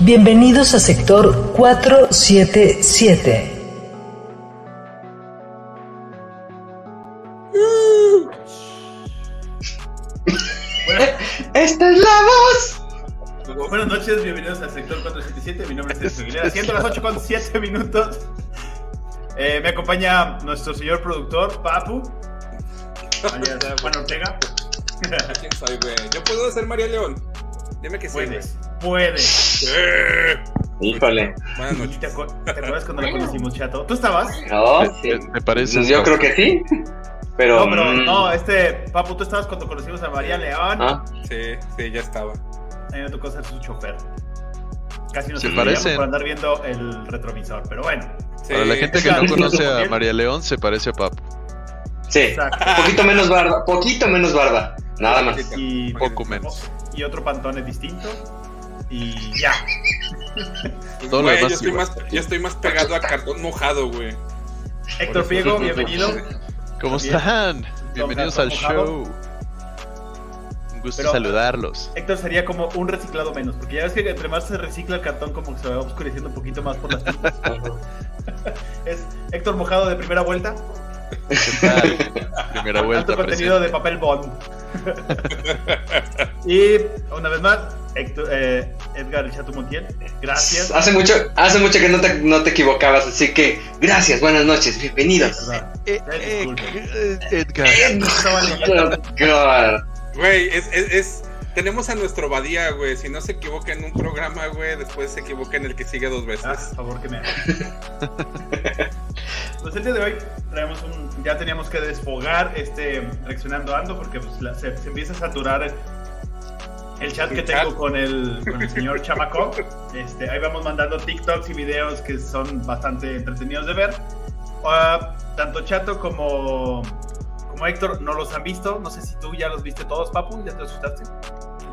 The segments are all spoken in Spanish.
Bienvenidos a sector 477. ¡Esta es la voz! Buenas noches, bienvenidos al sector 477. Mi nombre es Sergio Aguilera. Siendo las 8 con 7 minutos. Eh, me acompaña nuestro señor productor, Papu. Juan Ortega. ¿Quién soy, güey? Yo puedo ser María León. Dime que sí. Puedes, puedes. Híjole. Buenas ¿Y noches. ¿Te, acu- te acuerdas cuando la conocimos, chato? ¿Tú estabas? No, sí. ¿Te, parece? Yo creo que sí. Pero. No, pero mm, no, este, Papu, tú estabas cuando conocimos a María León. ah, Sí, sí, ya estaba. A mí me tocó ser su chofer. Casi nos parecen. por andar viendo el retrovisor, pero bueno. Sí. Para la gente que no conoce a María León, se parece a Papu. sí. Exacto. Poquito menos barba. Poquito menos barba. Nada más. Y, Poco menos. y otro pantone distinto. Y ya. Todo lo Güey, demás yo, estoy más, yo estoy más pegado a cartón mojado, güey. Héctor Piego, bienvenido. ¿Cómo están? Bienvenidos al show. Un gusto Pero- saludarlos. Héctor sería como un reciclado menos, porque ya ves que entre más se recicla el cartón, como que se va oscureciendo un poquito más por las tintas. es Héctor Mojado de primera vuelta, ¿Qué tal? Primera vuelta. alto contenido de papel bond. y una vez más, Héctor, eh, Edgar Chato Montiel, gracias. Hace mucho, hace mucho que no te, no te equivocabas, así que gracias, buenas noches, bienvenidos. Eh, eh, eh, Edgar. God. Güey, es, es, es- Tenemos a nuestro Badía, güey. Si no se equivoca en un programa, güey, después se equivoca en el que sigue dos veces. Ah, por favor que me. Pues el día de hoy traemos un, ya teníamos que desfogar este reaccionando ando porque pues, la- se, se empieza a saturar el, el chat que El tengo chat. con el, con el señor Chamaco. Este, ahí vamos mandando TikToks y videos que son bastante entretenidos de ver. Ah, tanto Chato como, como Héctor no los han visto. No sé si tú ya los viste todos, Papu. ¿Ya te asustaste?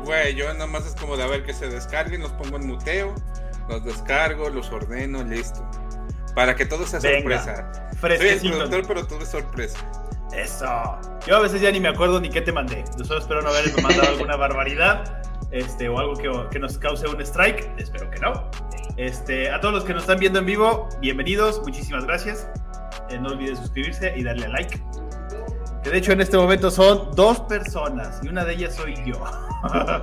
Güey, yo nada más es como de a ver que se descarguen, los pongo en muteo, los descargo, los ordeno, listo. Para que todo sea Venga. sorpresa. Soy el Fresquecito. productor, pero todo es sorpresa. Eso. Yo a veces ya ni me acuerdo ni qué te mandé. Yo solo espero no haber mandado alguna barbaridad. Este, o algo que, que nos cause un strike. Espero que no. Este, a todos los que nos están viendo en vivo, bienvenidos. Muchísimas gracias. Eh, no olviden suscribirse y darle a like. Que de hecho en este momento son dos personas y una de ellas soy yo.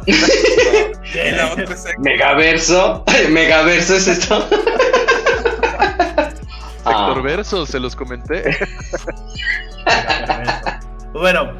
Y la otra es Megaverso. Megaverso es esto. Ah, Héctor Verso, se los comenté. Pues bueno,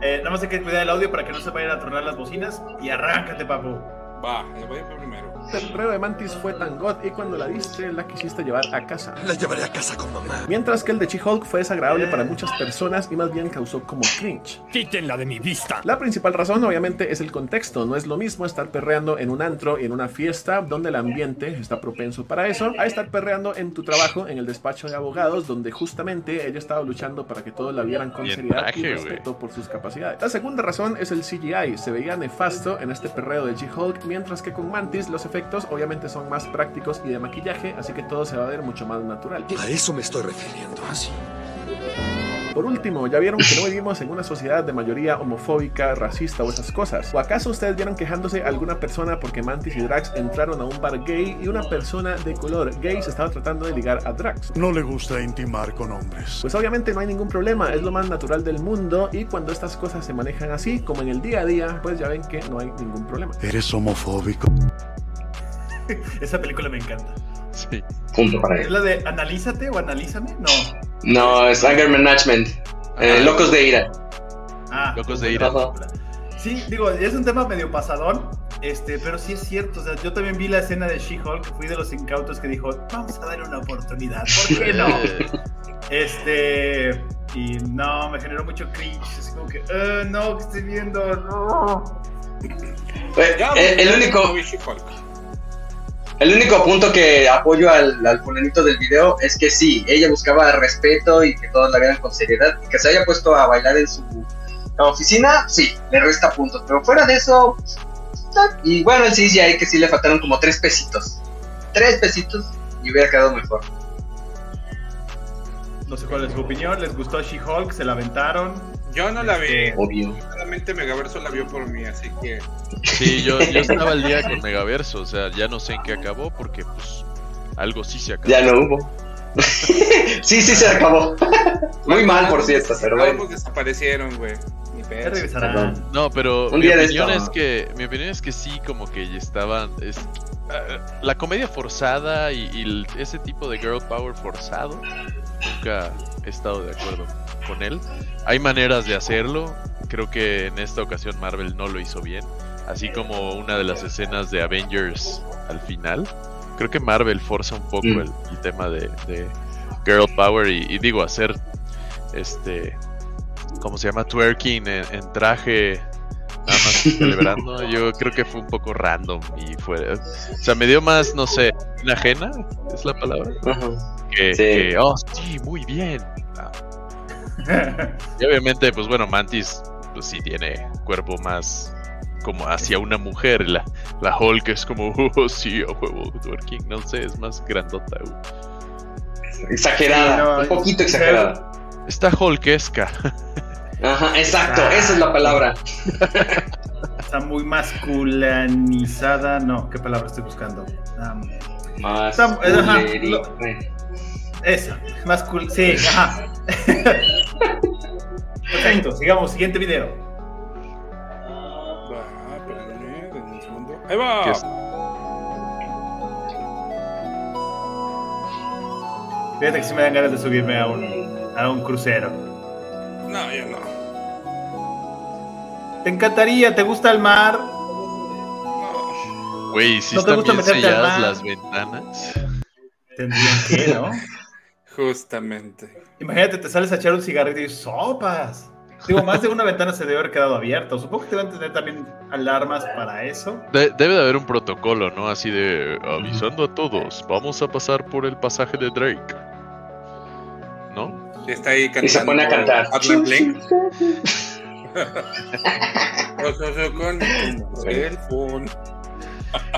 eh, nada más hay que cuidar el audio para que no se vayan a tronar las bocinas. Y arráncate, papu. Va, le voy a ir primero. El perreo de Mantis fue tan god y cuando la diste la quisiste llevar a casa. La llevaré a casa con mamá. Mientras que el de She-Hulk fue desagradable para muchas personas y más bien causó como cringe. Quítenla de mi vista. La principal razón obviamente es el contexto, no es lo mismo estar perreando en un antro y en una fiesta donde el ambiente está propenso para eso, a estar perreando en tu trabajo en el despacho de abogados donde justamente ella estaba luchando para que todos la vieran con Y seriedad traje, y respeto por sus capacidades. La segunda razón es el CGI, se veía nefasto en este perreo de She-Hulk, mientras que con Mantis los efectos obviamente son más prácticos y de maquillaje, así que todo se va a ver mucho más natural. A eso me estoy refiriendo. Así. Por último, ¿ya vieron que no vivimos en una sociedad de mayoría homofóbica, racista o esas cosas? ¿O acaso ustedes vieron quejándose a alguna persona porque Mantis y Drax entraron a un bar gay y una persona de color gay se estaba tratando de ligar a Drax? No le gusta intimar con hombres. Pues obviamente no hay ningún problema, es lo más natural del mundo y cuando estas cosas se manejan así, como en el día a día, pues ya ven que no hay ningún problema. Eres homofóbico. Esa película me encanta. Sí. Punto para ¿Es la de Analízate o Analízame? No. No, es Anger Management. Eh, Ah. Locos de ira. Ah, Locos de ira. Sí, digo, es un tema medio pasadón, este, pero sí es cierto. O sea, yo también vi la escena de She-Hulk, fui de los incautos que dijo, vamos a darle una oportunidad, ¿por qué no? Eh, Este, y no, me generó mucho cringe, así como que, "Eh, no, que estoy viendo, no. Eh, Ya, eh, el único. El único punto que apoyo al, al fulanito del video es que sí, ella buscaba respeto y que todos la vieran con seriedad. Que se haya puesto a bailar en su oficina, sí, le resta puntos. Pero fuera de eso, y bueno, el CGI que sí le faltaron como tres pesitos. Tres pesitos y hubiera quedado mejor. No sé cuál es su opinión. ¿Les gustó She-Hulk? ¿Se la aventaron? Yo no la vi. Este, Obvio. Solamente Megaverso la vio por mí, así que. Sí, yo, yo estaba al día con Megaverso, o sea, ya no sé en qué acabó porque pues algo sí se acabó. Ya no hubo. sí, sí se acabó. Muy mal, por cierto, pero bueno. Desaparecieron, güey. No, pero Un mi opinión es que mi opinión es que sí, como que ya estaban es, eh, la comedia forzada y, y el- ese tipo de girl power forzado. Nunca he estado de acuerdo con él. Hay maneras de hacerlo. Creo que en esta ocasión Marvel no lo hizo bien. Así como una de las escenas de Avengers al final. Creo que Marvel forza un poco Mm. el, el tema de, de girl power y, y digo hacer este ¿cómo se llama? Twerking en, en traje, nada más celebrando. Yo creo que fue un poco random y fue. O sea, me dio más, no sé, una ajena, es la palabra. Que, Sí. que, oh, sí, muy bien. Ah, Y obviamente, pues bueno, Mantis, pues sí tiene cuerpo más como hacia una mujer. La, la Hulk es como, oh, sí, a huevo, twerking. No sé, es más grandota. güey. Exagerada, Sí, no, un poquito exagerada. Está Hulkesca. Ajá, exacto, esa es la palabra. Está muy masculinizada. No, ¿qué palabra estoy buscando? Más Está- ajá, culeri- lo- Esa, mascul... Sí, ajá. Perfecto, sigamos, siguiente video. Ah, espérame, denme un segundo. Ahí va. Fíjate que sí me dan ganas de subirme a un, a un crucero. No, yo no. ¿Te encantaría? ¿Te gusta el mar? No. Güey, si ¿No te están gusta bien meterte al selladas mar? las ventanas. Tendrían que, ¿no? Justamente. Imagínate, te sales a echar un cigarrito y sopas. Digo, más de una ventana se debe haber quedado abierta. Supongo que te van a tener también alarmas para eso. De- debe de haber un protocolo, ¿no? Así de avisando a todos, vamos a pasar por el pasaje de Drake. ¿No? Y está ahí cantando. Y se pone a cantar. Adler Blink. Rososo con el phone.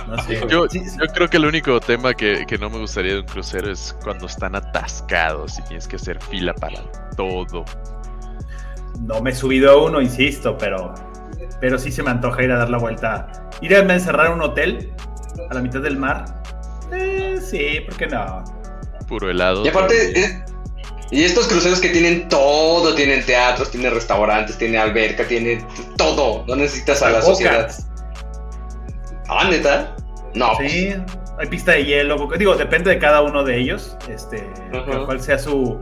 No sé. Yo, creo que el único tema que, que no me gustaría de un crucero es cuando están atascados y tienes que hacer fila para todo. No me he subido a uno, insisto, pero, pero sí se me antoja ir a dar la vuelta. Ir a encerrar a un hotel a la mitad del mar. Eh, sí, ¿por qué no? Puro helado. Y aparte, eh, y estos cruceros que tienen todo, tienen teatros, tienen restaurantes, tiene alberca, tiene todo. No necesitas a la sociedad. Ah, neta. No, Sí, hay pista de hielo. Digo, depende de cada uno de ellos. Este, Ajá. cuál sea su,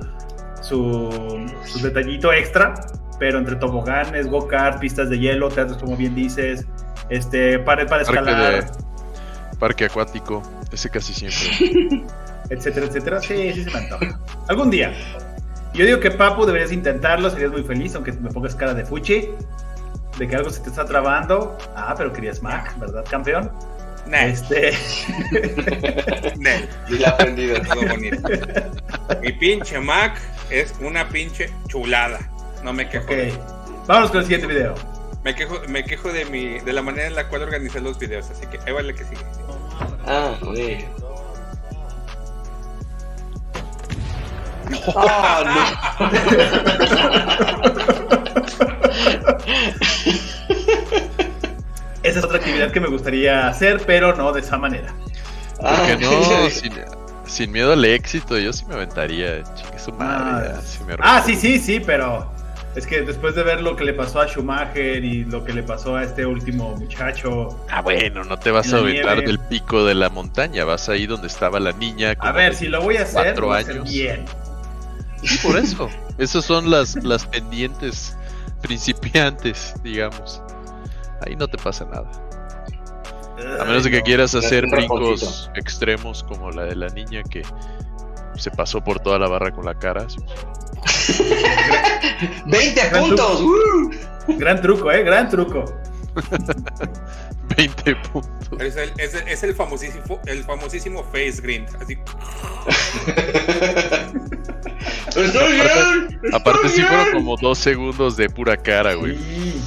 su, su detallito extra. Pero entre toboganes, go-kart, pistas de hielo, teatros, como bien dices, este, pared para Parque escalar, de- Parque acuático, ese casi siempre. etcétera, etcétera. Sí, sí se me antoja. Algún día. Yo digo que Papu deberías intentarlo, serías muy feliz, aunque me pongas cara de fuchi, de que algo se te está trabando. Ah, pero querías Mac, ¿verdad, campeón? Nah, Este, nah, y la aprendido. todo bonito. Mi pinche Mac es una pinche chulada. No me quejo. ok. Vámonos con el siguiente video. Me quejo, me quejo de mi, de la manera en la cual organicé los videos, así que ahí vale que sigue. Ah, güey. Ah, Esa gustaría hacer, pero no de esa manera. no. ¿Por qué Ah, no? sin, sin miedo al éxito, yo sí me aventaría. Chingue su madre. Ah, ya, si me Ah, sí, sí, sí, pero es que después de ver lo que le pasó a Schumacher y lo que le pasó a este último muchacho, Ah, bueno, no te vas a aventar nieve. del pico de la montaña, vas ahí donde estaba la niña. a ver, si lo voy a hacer, cuatro lo voy a hacer años. bien. Sí, por eso. Esas son las, las pendientes principiantes, digamos. Ahí no te pasa nada. A menos de que quieras hacer brincos extremos como la de la niña que se pasó por toda la barra con la cara. así. 20 puntos. ¡uh! Gran truco, eh, gran truco. 20 puntos. Es el, es el- es el famosísimo, el famosísimo face green. Así. ¡Estoy bien! Aparte ¡Estoy sí fueron como dos segundos de pura cara, güey. Sí.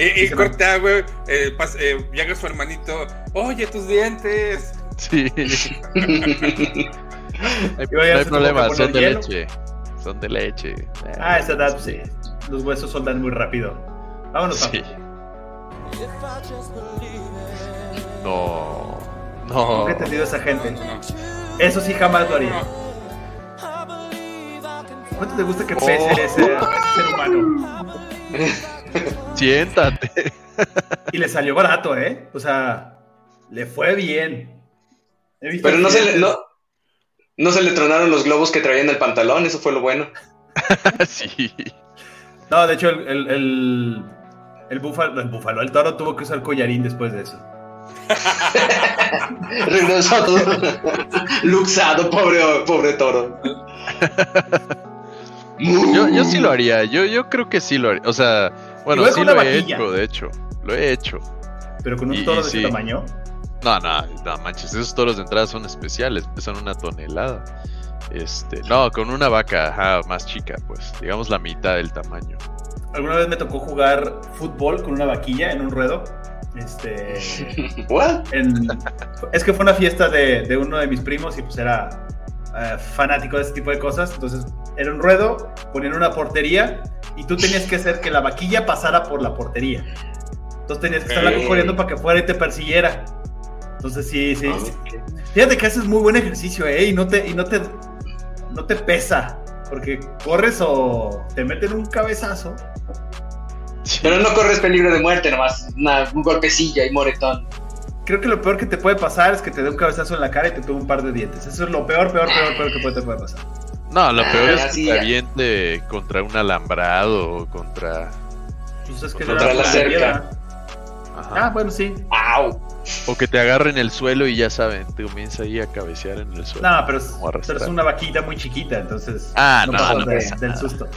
Y, y corta, güey. eh, eh, llega su hermanito. Oye, tus dientes. Sí. No hay, no hay problema, son de leche. Son de leche. Ah, esa edad, sí. Los huesos soldan muy rápido. Vámonos, Sí. papu. No. Nunca No. he entendido a esa gente. No. Eso sí jamás lo haría. ¿Cuánto te gusta que pese Oh. ese, ese ser humano? Siéntate. Y le salió barato, ¿eh? O sea, le fue bien. Pero no se, le, no, no se le tronaron los globos que traía en el pantalón, eso fue lo bueno. sí. No, de hecho, el, el, el, el búfalo, el búfalo, el toro tuvo que usar collarín después de eso. Regresó todo luxado, pobre, pobre toro. Yo, yo sí lo haría. Yo, yo creo que sí lo haría. O sea, bueno, Igual sí lo he hecho, de hecho. Lo he hecho. Pero con un Y- toro y de sí. ese tamaño. No, no, no manches, esos toros de entrada son especiales, pesan una tonelada. Este, no, con una vaca ajá, más chica, pues, digamos la mitad del tamaño. Alguna vez me tocó jugar fútbol con una vaquilla en un ruedo. Este. ¿What? en- es que fue una fiesta de, de uno de mis primos y pues era eh, fanático de ese tipo de cosas. Entonces era un ruedo, ponían una portería y tú tenías que hacer que la vaquilla pasara por la portería. Entonces tenías que estarla Ok. corriendo para que fuera y te persiguiera. Entonces sí, sí. Ah, sí. Fíjate que haces muy buen ejercicio, ¿eh? Y no te, y no te, no te pesa. Porque corres o te meten un cabezazo. Pero no corres peligro de muerte, nomás una, un golpecillo y moretón. Creo que lo peor que te puede pasar es que te dé un cabezazo en la cara y te tuve un par de dientes. Eso es lo peor, peor, peor, peor que te puede pasar. No, lo peor Ah, es que te aviente contra un alambrado o contra. Pues es que Contra la cerca. Ah, bueno, sí. ¡Au! O que te agarre en el suelo y ya saben, te comienza ahí a cabecear en el suelo. No, pero es, pero una vaquita muy chiquita, entonces. Ah, no, pasas no de- pasa del nada. susto.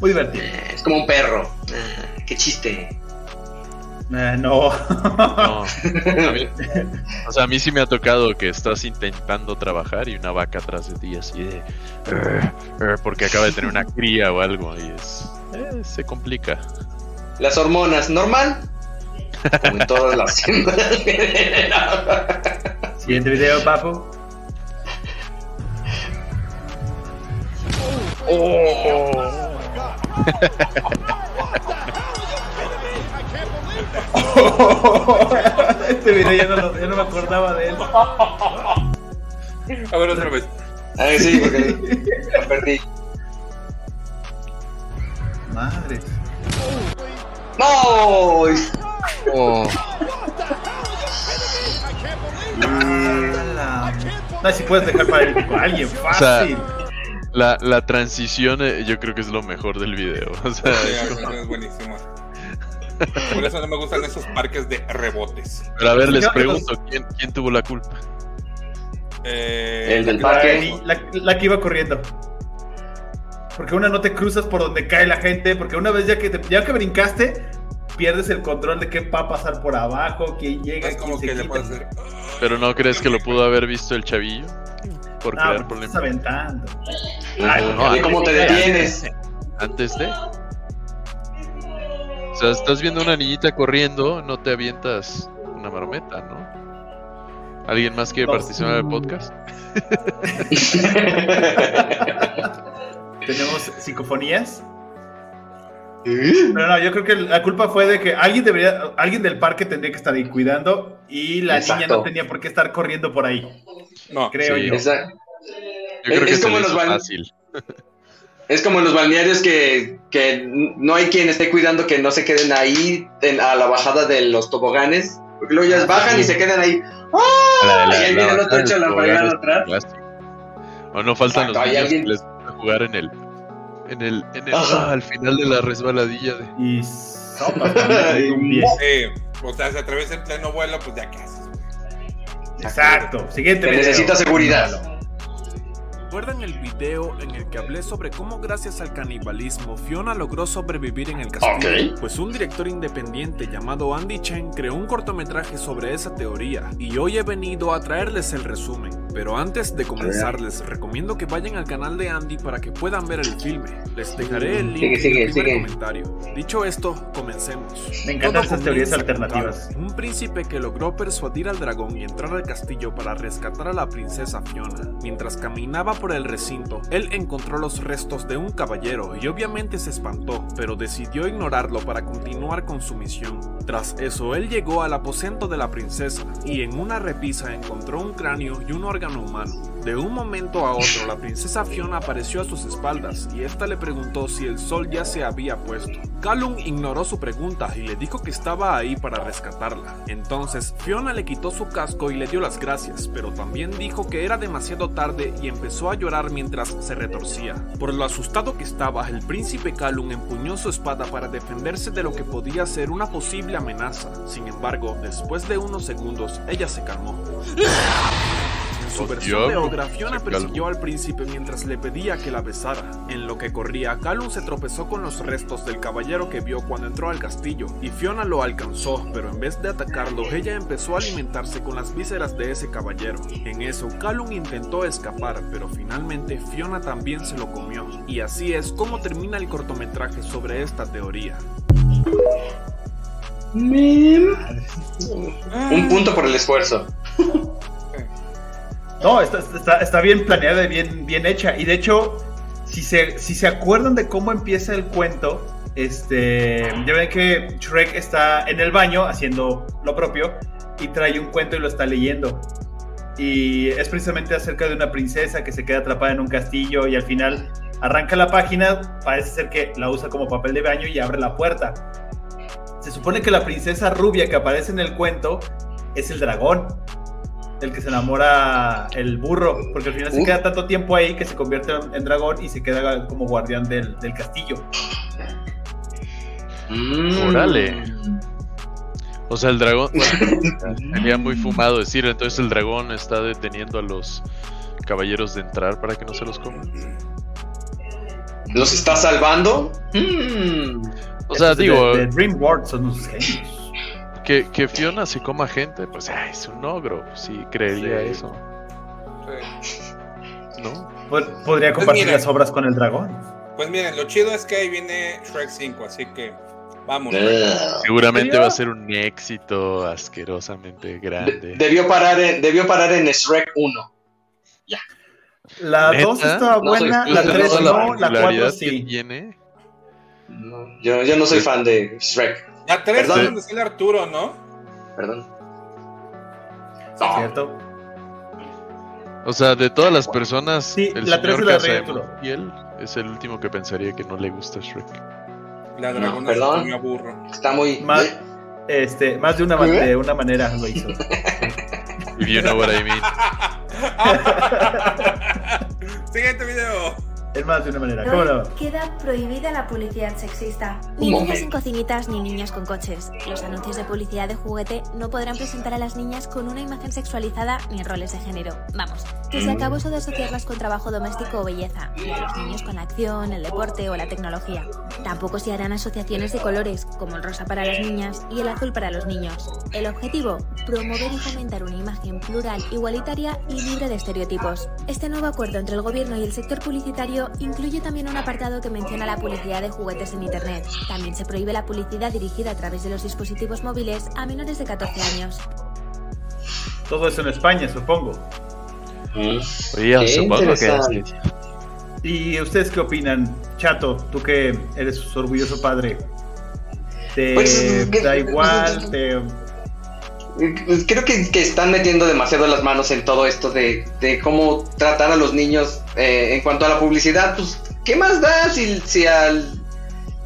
Muy divertido. Es como un perro. Ah, ¡Qué chiste! Eh, no. No. A mí- o sea, a mí sí me ha tocado que estás intentando trabajar y una vaca atrás de ti así de... Porque acaba de tener una cría o algo y es... eh, se complica. Las hormonas, ¿normal? Como en todas las Siguiente video, papu. este video ya no, lo- ya no me acordaba de él. A ver, otra vez. A ver, sí, porque lo perdí. Madre. ¡No! Oh, No, si puedes dejar para alguien, fácil. la, la transición eh, yo creo que es lo mejor del video. O sea, Sí, es como- es buenísimo. Por eso no me gustan esos parques de rebotes. Pero a ver, les pregunto, ¿quién, quién tuvo la culpa? Eh, El del parque. la- la que iba corriendo. Porque una no te cruzas por donde cae la gente, porque una vez ya que te- ya que brincaste, pierdes el control de qué va a pasar por abajo, quién llega, es como quién que se le puedes quita. hacer. ¿Pero no crees que lo pudo haber visto el chavillo? Por No, crear pues, estás problemas. aventando. ¿Y cómo te detienes? Antes de. O sea, estás viendo una niñita corriendo, no te avientas una marometa, ¿no? ¿Alguien más quiere No. participar del podcast? Tenemos psicofonías. Pero no, yo creo que la culpa fue de que alguien debería, alguien del parque tendría que estar ahí cuidando y la niña no tenía por qué estar corriendo por ahí, No, creo Sí. yo. Esa- Yo creo Es que se como le los hizo bal- fácil. Es como en los balnearios que, que no hay quien esté cuidando que no se queden ahí en- a la bajada de los toboganes. Porque luego ya bajan y se quedan ahí. ¡Ah! La- y ahí la- viene el la- otro hecho la los fregada jugadores atrás. de plástico. O no faltan Exacto, los hay niños alguien- que les gusta jugar en el. En el. En el Ajá. ah, al final de la resbaladilla de. Y pie. Eh, o sea, se atraviesa en pleno vuelo, pues ya qué haces. Exacto. Siguiente necesita seguridad. ¿Recuerdan el video en el que hablé sobre cómo gracias al canibalismo Fiona logró sobrevivir en el castillo? Pues un director independiente llamado Andy Chen creó un cortometraje sobre esa teoría y hoy he venido a traerles el resumen. Pero antes de comenzar les recomiendo que vayan al canal de Andy para que puedan ver el filme. Les dejaré el link Sigue, en sigue, el primer sigue. comentario. Dicho esto, comencemos. Me encantan esas teorías alternativas. Un príncipe que logró persuadir al dragón y entrar al castillo para rescatar a la princesa Fiona. Mientras caminaba por el recinto, él encontró los restos de un caballero y obviamente se espantó, pero decidió ignorarlo para continuar con su misión. Tras eso, él llegó al aposento de la princesa y en una repisa encontró un cráneo y un órgano humano. De un momento a otro, la princesa Fiona apareció a sus espaldas y esta le preguntó si el sol ya se había puesto. Callum ignoró su pregunta y le dijo que estaba ahí para rescatarla. Entonces, Fiona le quitó su casco y le dio las gracias, pero también dijo que era demasiado tarde y empezó a llorar mientras se retorcía. Por lo asustado que estaba, el príncipe Callum empuñó su espada para defenderse de lo que podía ser una posible amenaza. Sin embargo, después de unos segundos, ella se calmó. Su versión de diablo, Ogra, Fiona se persiguió al príncipe mientras le pedía que la besara. En lo que corría, Callum se tropezó con los restos del caballero que vio cuando entró al castillo, y Fiona lo alcanzó, pero en vez de atacarlo, ella empezó a alimentarse con las vísceras de ese caballero. En eso, Callum intentó escapar, pero finalmente Fiona también se lo comió. Y así es como termina el cortometraje sobre esta teoría. Un punto por el esfuerzo. No, está, bien planeada y bien, bien hecha. Y de hecho, si se, si se acuerdan de cómo empieza el cuento, este, ya ven que Shrek está en el baño haciendo lo propio y trae un cuento y lo está leyendo. Y es precisamente acerca de una princesa que se queda atrapada en un castillo y al final arranca la página, parece ser que la usa como papel de baño y abre la puerta. Se supone que la princesa rubia que aparece en el cuento es el dragón, el que se enamora el burro, porque al final se queda tanto tiempo ahí que se convierte en, dragón y se queda como guardián del, del castillo. Mm. Órale. O sea, el dragón. bueno, sería muy fumado decir, entonces el dragón está deteniendo a los caballeros de entrar para que no se los coman. ¿Los está salvando? Mm. O sea, Estos de- digo, De, Dream World son unos genios. Que, que Fiona se coma gente, pues ay, es un ogro, sí, creería Sí. eso, Sí. ¿no? Pod- Podría compartir mira. las obras con el dragón. Pues miren, lo chido es que ahí viene Shrek 5, así que vamos. Seguramente va a ser un éxito asquerosamente grande. Debió parar en, debió parar en Shrek 1. La ¿Neta? 2 estaba No soy- buena, no la soy- 3 no la la 4 particularidad que sí. tiene. No, yo, yo no soy fan de Shrek. La 3 es donde sale Arturo, ¿no? Perdón. ¿Cierto? O sea, de todas las personas, Sí, el la señor es la él es el último que pensaría que no le gusta Shrek. La No, dragona se perdón. a burro. Está muy. Más, este, más de una, ¿Eh? de una manera lo hizo. If you know what I mean. Siguiente video. Es más de una manera. ¿Cómo no? queda prohibida la publicidad sexista. Ni niñas momento. en cocinitas ni niñas con coches. Los anuncios de publicidad de juguete no podrán presentar a las niñas con una imagen sexualizada ni roles de género. Vamos, que se acabó eso de asociarlas con trabajo doméstico o belleza, y a los niños con la acción, el deporte o la tecnología. Tampoco se harán asociaciones de colores, como el rosa para las niñas y el azul para los niños. El objetivo, promover y fomentar una imagen plural, igualitaria y libre de estereotipos. Este nuevo acuerdo entre el gobierno y el sector publicitario incluye también un apartado que menciona la publicidad de juguetes en Internet. También se prohíbe la publicidad dirigida a través de los dispositivos móviles a menores de 14 años. Todo eso en España, supongo. Mm. Oye, Qué supongo que sí. ¿Y ustedes qué opinan? Chato, tú que eres su orgulloso padre. ¿Te Pues, da igual? ¿Te... Pues Creo que, que están metiendo demasiado las manos en todo esto de, de cómo tratar a los niños eh, en cuanto a la publicidad. Pues, ¿qué más da si, si al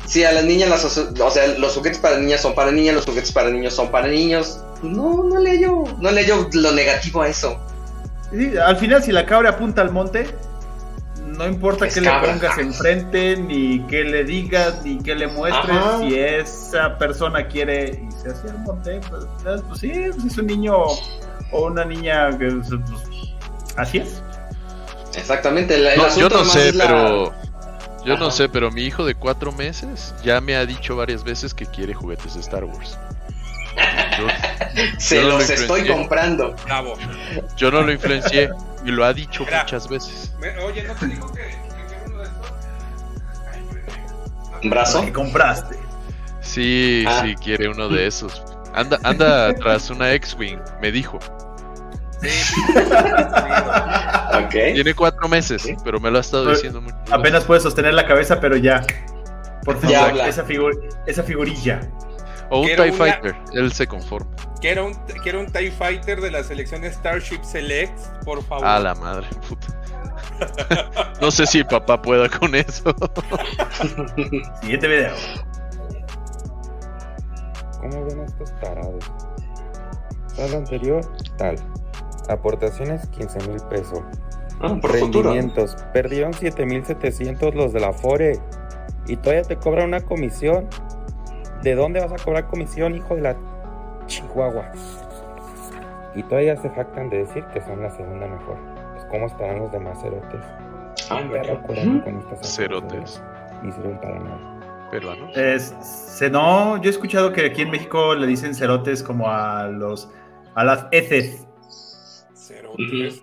si a las niñas las o sea los juguetes para niñas son para niñas, los juguetes para niños son para niños? Pues No, no le yo, no le yo lo negativo a eso. Al final, si la cabra apunta al monte, no importa Es qué cabra. le pongas enfrente, ni qué le digas, ni qué le muestres. Ajá. Si esa persona quiere irse hacia el monte, pues, pues sí, pues es un niño o una niña que pues, así es. Exactamente, el, el No, yo asunto no más sé, es la- pero. Yo no sé, pero mi hijo de cuatro meses ya me ha dicho varias veces que quiere juguetes de Star Wars. Yo, Se yo no lo los estoy comprando. Bravo. yo no lo influencié y lo ha dicho Mira. muchas veces. Me- Oye, ¿no te digo que, que quiero uno de estos? ¿Un brazo? ¿Qué compraste? Sí, Ah. sí, quiere uno de esos. Anda, anda tras una X-Wing, me dijo. Sí, sí, sí, sí, Ok. Tiene cuatro meses, Sí. pero me lo ha estado Pero diciendo mucho. Apenas puedes sostener la cabeza, pero ya. Por favor, esa, figu- esa figurilla. O un TIE una- Fighter, él se conforma. Quiero un, quiero un TIE Fighter de la selección Starship Select, por favor. A la madre, puta. No sé si papá pueda con eso. Siguiente video. ¿Cómo ven estos tarados? Tal anterior, tal. Aportaciones 15 mil pesos. Ah, por futuro. Rendimientos. Perdieron 7700 los de la Fore. Y todavía te cobran una comisión. ¿De dónde vas a cobrar comisión, hijo de la Chihuahua? Y todavía se jactan de decir que son la segunda mejor. Pues cómo estarán los demás cerotes. Ah, con estas Cerotes. Ni sirven para nada. Peruanos. Es, se, no, yo he escuchado que aquí en México le dicen cerotes como a los a las heces. Cerotes.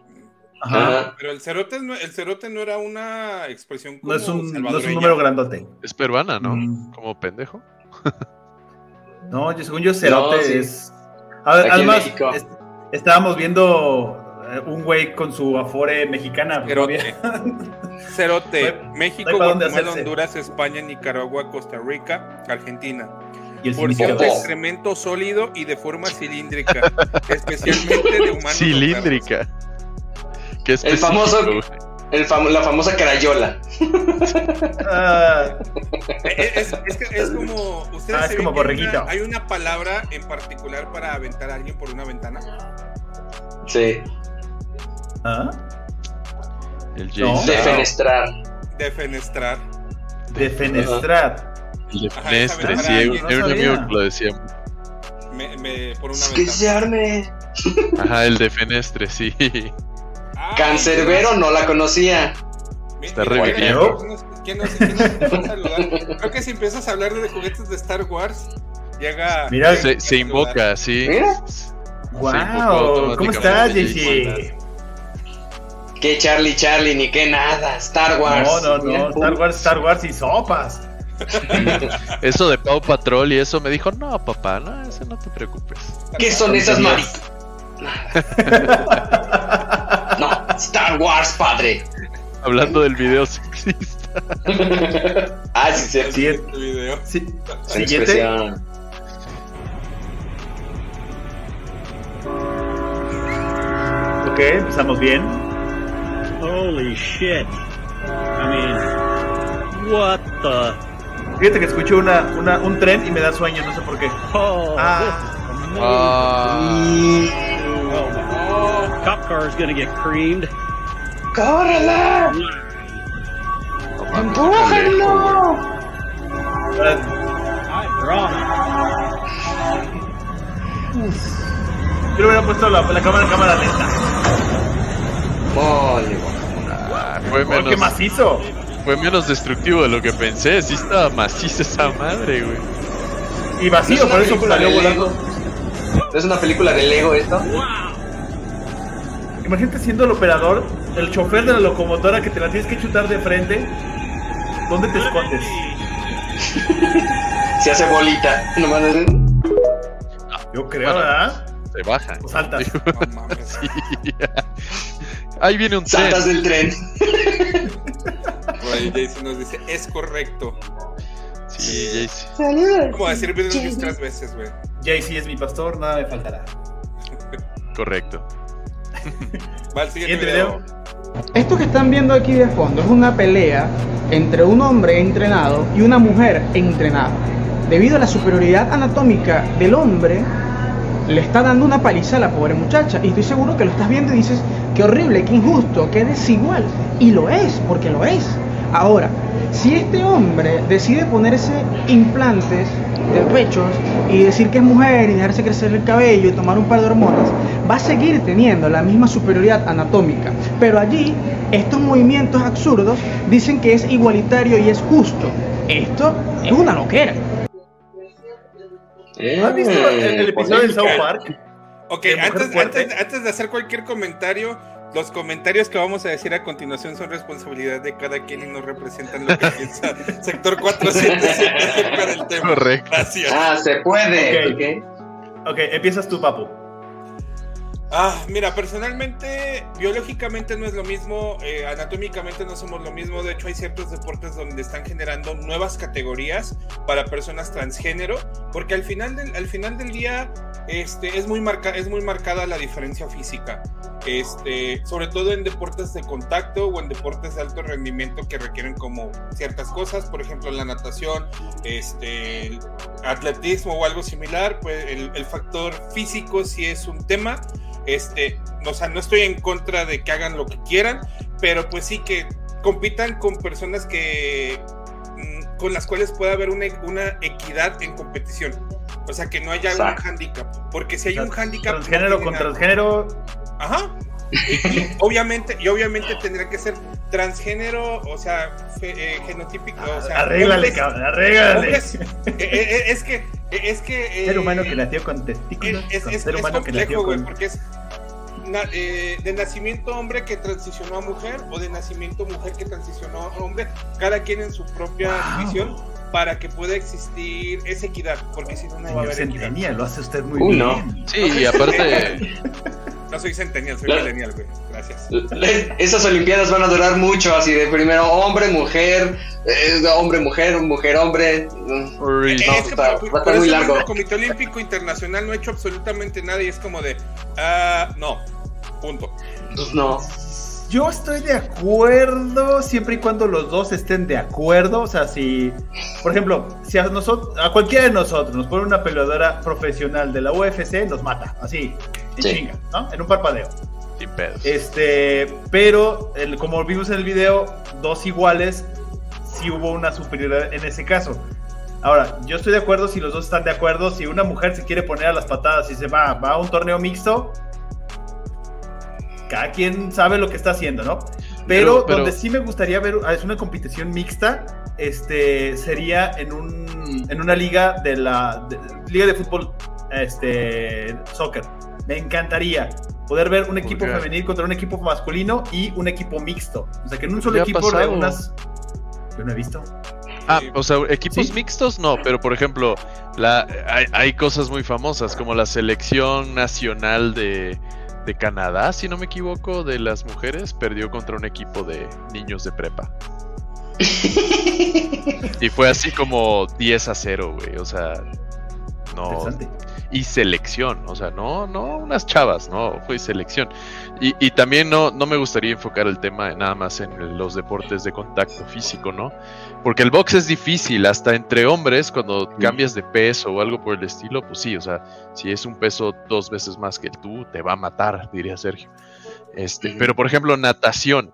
Ajá. Pero el cerote, no, el cerote no era una expresión como No es un, no es un número grandote. Es peruana, ¿no? Mm. Como pendejo. No, yo, según yo, cerote No, sí. es. A ver, además, es- estábamos viendo eh, un güey con su afore mexicana. pues, Cerote. Cerote. México, no Guatemala. Honduras, España, Nicaragua, Costa Rica, Argentina. Y el Por cierto, excremento sólido y de forma cilíndrica, especialmente de humanos. Cilíndrica. Qué El famoso- güey. El fam- la famosa carayola. Ah, perros. Eh, Es, es que es como. Ustedes Ah, es como hay borreguito. una- Hay una palabra en particular para aventar a alguien por una ventana. Sí. ¿ah? El No. Defenestrar. Defenestrar. Defenestrar. El Defenestre, sí. Hay un amigo que lo decía. Me, me- por una Que se arme. Ajá, el Defenestre, sí. Cancerbero no la conocía. Está mira, reviviendo. ¿quién nos- ¿Quién nos, quién nos empieza a saludar? Creo que si empiezas a hablar de juguetes de Star Wars, llega. Mira, Se, invoca, sí. Mira. Wow, ¿cómo estás. JC? Que Charlie Charlie, ni que nada. Star Wars. No, no, Mira, no. Star. Wars, Star Wars y sopas. Eso de Pau Patrol y eso me dijo, no, papá, no, eso no te preocupes. ¿Qué son esas mari? Star Wars, padre. Hablando del video sexista. ah, sí, sí. Sí, Este video. sí. Siguiente. Ok, empezamos bien. Holy shit. I mean, what the? Fíjate que escucho una, una, un tren y me da sueño, no sé por qué. Oh, Ah. Cop car is gonna get creamed. ¡Córrele! drama. Yo le hubiera puesto la, la cámara en cámara lenta. Ah, fue Oh, ¡Qué menos, macizo! fue menos destructivo de lo que pensé. Sí estaba maciza esa madre, güey. Y vacío, ¿Es una por eso salió volando. ¿Es una película de Lego esto? Imagínate siendo el operador, el chofer de la locomotora que te la tienes que chutar de frente. ¿Dónde te escondes? Se hace bolita. Yo creo, Bueno. ¿verdad? Se bajan. O saltas. No mames. Sí. Ahí viene un tren. Saltas del tren. Ahí Jason nos dice, es correcto. Sí, Jace. Como decir tres veces, güey. Jaycee es mi pastor, nada me faltará. Correcto. Va al siguiente video. Esto que están viendo aquí de fondo es una pelea entre un hombre entrenado y una mujer entrenada. Debido a la superioridad anatómica del hombre, le está dando una paliza a la pobre muchacha. Y estoy seguro que lo estás viendo y dices, qué horrible, qué injusto, qué desigual. Y lo es, porque lo es. Ahora, si este hombre decide ponerse implantes de pechos y decir que es mujer y dejarse crecer el cabello y tomar un par de hormonas, va a seguir teniendo la misma superioridad anatómica. Pero allí, estos movimientos absurdos dicen que es igualitario y es justo. Esto es una loquera. ¿Has visto el, el episodio de South. Park? Ok, antes de hacer cualquier comentario, los comentarios que vamos a decir a continuación son responsabilidad de cada quien y no representan lo que piensa Sector 477 acerca del tema. Correcto. Gracias. Ah, se puede. Ok. Ok, empiezas tú, Papu. Ah, mira, personalmente, biológicamente no es lo mismo, eh, anatómicamente no somos lo mismo. De hecho, hay ciertos deportes donde están generando nuevas categorías para personas transgénero, porque al final del, al final del día este, es, muy marca, es muy marcada la diferencia física. Este, sobre todo en deportes de contacto o en deportes de alto rendimiento que requieren como ciertas cosas, por ejemplo, la natación, este, el atletismo o algo similar, pues el, el factor físico sí es un tema. Este, o sea, no estoy en contra de que hagan lo que quieran, pero pues sí que compitan con personas que con las cuales pueda haber una, una equidad en competición. O sea, que no haya Exacto. un handicap. Porque si hay un handicap. no Transgénero tiene con nada. transgénero. Ajá. Y, y obviamente, y obviamente tendría que ser transgénero, o sea, fe- eh, genotípico. O sea, Arréglale, hombres- cabrón, arréglale. hombres- eh, eh, es que, es que. Ser humano que nació con testículos. es, con es- ser es humano que nació complejo, güey, con. porque es eh, de nacimiento hombre que transicionó a mujer o de nacimiento mujer que transicionó a hombre, cada quien en su propia Wow. división para que pueda existir esa equidad, porque si no, no va a Señor haber equidad. Centennial, lo hace usted muy Uh, bien. no. Sí, y aparte, No soy centennial, soy güey. Gracias. Esas olimpiadas van a durar mucho, así de primero hombre, mujer, eh, hombre, mujer, mujer, hombre. Uy, No, es que está- por, va a por estar muy eso largo. el Comité Olímpico Internacional no ha hecho absolutamente nada y es como de, ah, no, punto. Pues no. Yo estoy de acuerdo siempre y cuando los dos estén de acuerdo. O sea, si, por ejemplo, si a nosotros, a cualquiera de nosotros nos pone una peleadora profesional de la UFC, nos mata, así, en Sí. chinga, ¿no? En un parpadeo. sin pedos. Este, pero el- como vimos en el video, dos iguales, sí hubo una superioridad en ese caso. Ahora, yo estoy de acuerdo si los dos están de acuerdo. Si una mujer se quiere poner a las patadas y se va, va a un torneo mixto, cada quien sabe lo que está haciendo, ¿no? Pero, Pero- pero- donde sí me gustaría ver es una competición mixta, este sería en un en una liga de la de- liga de fútbol este soccer. Me encantaría poder ver un equipo femenil contra un equipo masculino y un equipo mixto. O sea, que en un solo equipo pasado. reúnas yo no he visto. Ah, o sea, equipos Sí. mixtos no, pero por ejemplo, la, hay, hay cosas muy famosas como la selección nacional de, de Canadá, si no me equivoco, de las mujeres, perdió contra un equipo de niños de prepa. Y fue así como 10 a 0, güey, o sea, no. Y selección, o sea, no, no unas chavas, no, fue selección. Y, y también no, no me gustaría enfocar el tema nada más en los deportes de contacto físico, ¿no? Porque el box es difícil, hasta entre hombres, cuando cambias de peso o algo por el estilo, pues sí, o sea, si es un peso dos veces más que tú, te va a matar, diría Sergio. Este, pero por ejemplo, natación.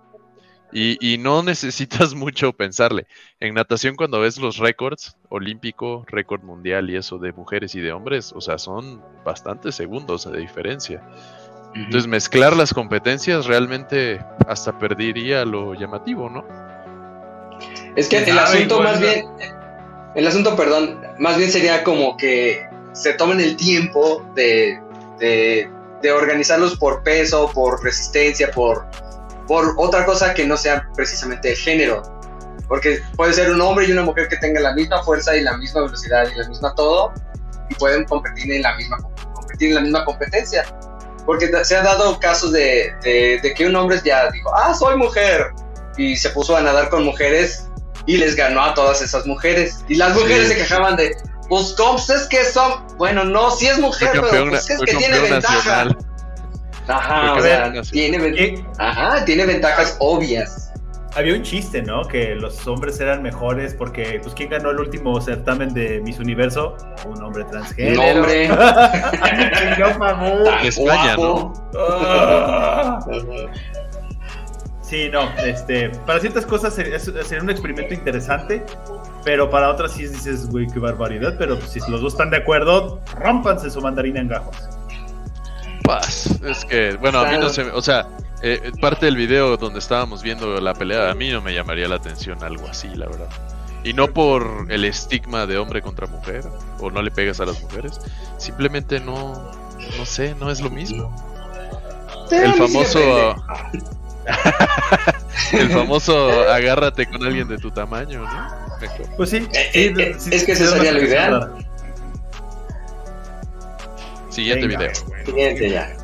Y, y no necesitas mucho pensarle. En natación, cuando ves los récords, olímpico, récord mundial y eso de mujeres y de hombres, o sea, son bastantes segundos de diferencia. Entonces, mezclar las competencias realmente hasta perdería lo llamativo, ¿no? Es que ¿Quién el asunto Igual más bien, el asunto, perdón, más bien sería como que se tomen el tiempo de, de, de organizarlos por peso, por resistencia, por, por otra cosa que no sea precisamente el género. Porque puede ser un hombre y una mujer que tengan la misma fuerza y la misma velocidad y la misma todo, y pueden competir en la misma, competir en la misma competencia. Porque se han dado casos de, de, de que un hombre ya dijo, ah, soy mujer, y se puso a nadar con mujeres y les ganó a todas esas mujeres. Y las mujeres Sí. se quejaban de, pues, ¿cómo es que son? Bueno, no, sí es mujer, pero pues, es que tiene ventaja. nacional. Ajá, o sea, tiene, ven- ¿Qué? ajá, tiene ventajas obvias. Había un chiste, ¿no? Que los hombres eran mejores porque, pues, ¿quién ganó el último certamen de Miss Universo? Un hombre transgénero. Un hombre. Chingó, mamón. España, guapo. Sí, no, este, para ciertas cosas sería, sería un experimento interesante, pero para otras sí dices, güey, qué barbaridad, pero si los dos están de acuerdo, rómpanse su mandarina en gajos. Paz. Es que, bueno, a mí no se me- O sea, eh, parte del video donde estábamos viendo la pelea, a mí no me llamaría la atención algo así, la verdad. Y no por el estigma de hombre contra mujer, o no le pegas a las mujeres, simplemente no, no sé, no es lo mismo. El famoso, el famoso agárrate con alguien de tu tamaño, ¿no? Pues sí, Eh, eh, es que ese sería lo ideal. Siguiente Venga. video. Siguiente ya.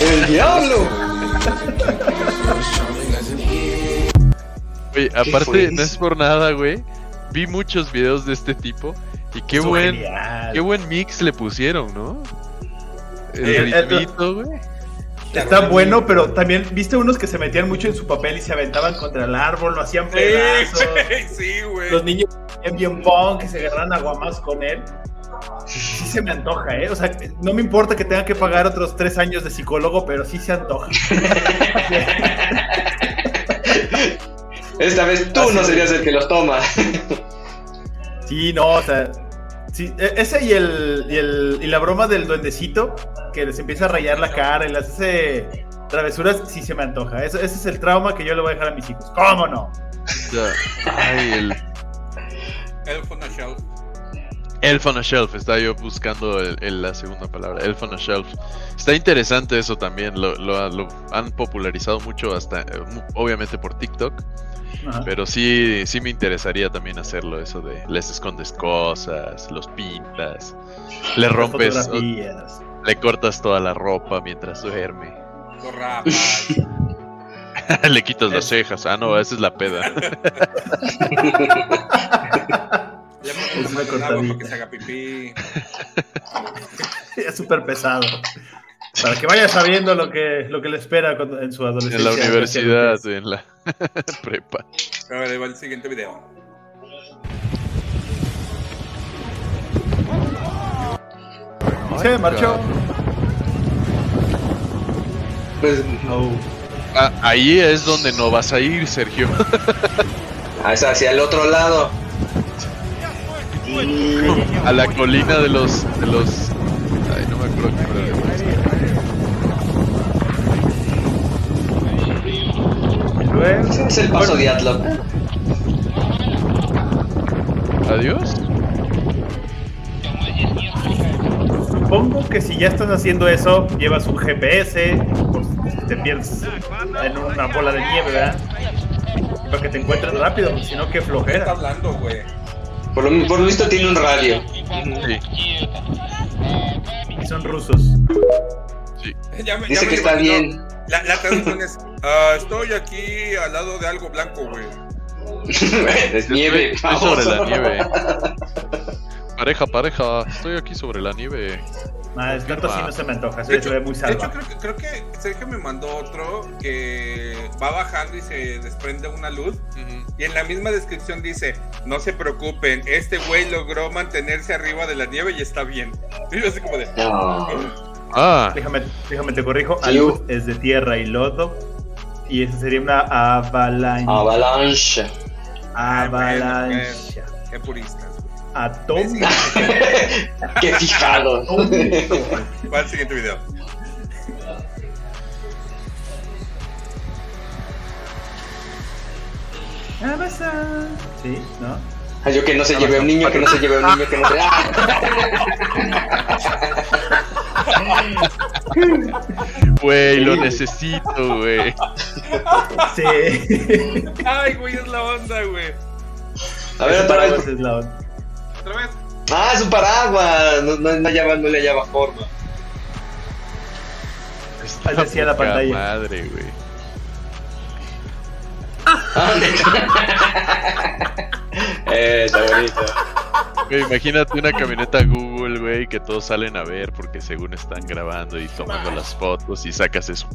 ¡El diablo! Oye, aparte, no es por nada, güey. Vi muchos videos de este tipo y qué buen, genial. qué buen mix le pusieron, ¿no? El ritmito, güey. Está bueno, pero también viste unos que se metían mucho en su papel y se aventaban contra el árbol, lo hacían pedazos. Sí, güey. Los niños bien, bien punk que se agarran aguamas con él. Sí se me antoja, ¿eh? O sea, no me importa que tenga que pagar otros tres años de psicólogo, pero sí se antoja. Esta vez tú no serías el que los toma. Sí, no, o sea. Sí, e- ese y el, y el y la broma del duendecito que les empieza a rayar la cara y hace travesuras, sí se me antoja. Ese, ese es el trauma que yo le voy a dejar a mis hijos. ¿Cómo no? Ay, el Elf on a Shelf. Elf on a Shelf. Estaba yo buscando el- el- la segunda palabra. Elf on a Shelf. Está interesante eso también. Lo, lo- lo han popularizado mucho hasta, eh, obviamente por TikTok. Ajá. Pero sí, sí me interesaría también hacerlo, eso de les escondes cosas, los pintas, le rompes, o- le cortas toda la ropa mientras duerme, le quitas las cejas, ah no, esa es la peda. Le Es una agua para cortadita. que se haga pipí. Es súper pesado. Para que vaya sabiendo lo que, lo que le espera cuando- en su adolescencia. en la universidad, en la prepa. A ver, ahí va el siguiente video. Se marchó. Pues, Ah, ahí es donde no vas a ir, Sergio. ah, es hacia el otro lado. a la colina de los, de los, luego- Ese es el paso de Atlot. Adiós. Supongo que si ya estás haciendo eso, llevas un GPS, pues te pierdes en una bola de nieve, ¿verdad? Para que te encuentres rápido, porque si no, qué ¿Qué está flojera. hablando, güey? Por lo, por lo visto tiene un radio. Sí, son rusos. sí. Ya me- ya Dice me que está bien. La, la traducción es: ah, Estoy aquí al lado de algo blanco, güey. es nieve. Estoy sobre la nieve. Pareja, pareja, estoy aquí sobre la nieve. Ah, el así no se me antoja, se ve muy de hecho, creo, que, creo que Sergio me mandó otro que va bajando y se desprende una luz. Y en la misma descripción dice: No se preocupen, este güey logró mantenerse arriba de la nieve y está bien. Y yo así como de. No. Ah, Déjame, déjame te corrijo. Sí, Alud es de tierra y lodo. Y esa sería una avalancha. Avalanche. "Ay, bueno, Avalancha. qué- Qué güey. Atómica. Qué fijado. Va al siguiente video. Sí, ¿no? Ah, Yo que no se lleve a un niño, que no se lleve a un niño, que no se. güey, lo necesito, güey. Sí. Ay, güey, es la onda, güey. A ver, otra vez. Es la onda. Otra vez. Ah, es un paraguas. No, no, no, no le hallaba forma. Está decía la pantalla. Madre, güey. Ah, eh, está bonito. Güey, imagínate una camioneta Google, güey, que todos salen a ver porque según están grabando y tomando las fotos y sacas eso.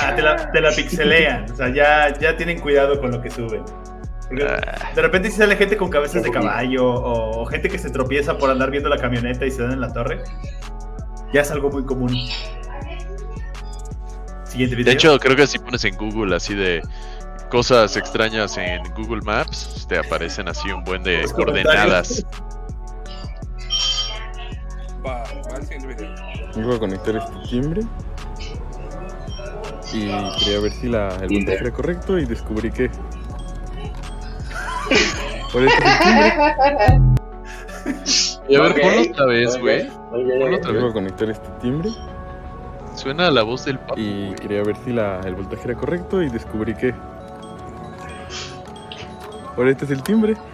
Ah, te, la, te la pixelean. O sea, ya, ya tienen cuidado con lo que suben. De repente si sale gente con cabezas de caballo o, o gente que se tropieza por andar viendo la camioneta y se dan en la torre. Ya es algo muy común. Siguiente video. De hecho, creo que si pones en Google así de cosas extrañas en Google Maps, te aparecen así un buen de coordenadas. Va, va al siguiente video. Iba a conectar este timbre y quería ver si la, el voltaje era correcto y descubrí que. Por eso el timbre. Y a ver, Ok, ponlo otra vez, güey. ok. Ponlo otra Iba a vez. conectar este timbre Suena la voz del papu. y quería ver si la, el voltaje era correcto y descubrí que. Por este es el timbre.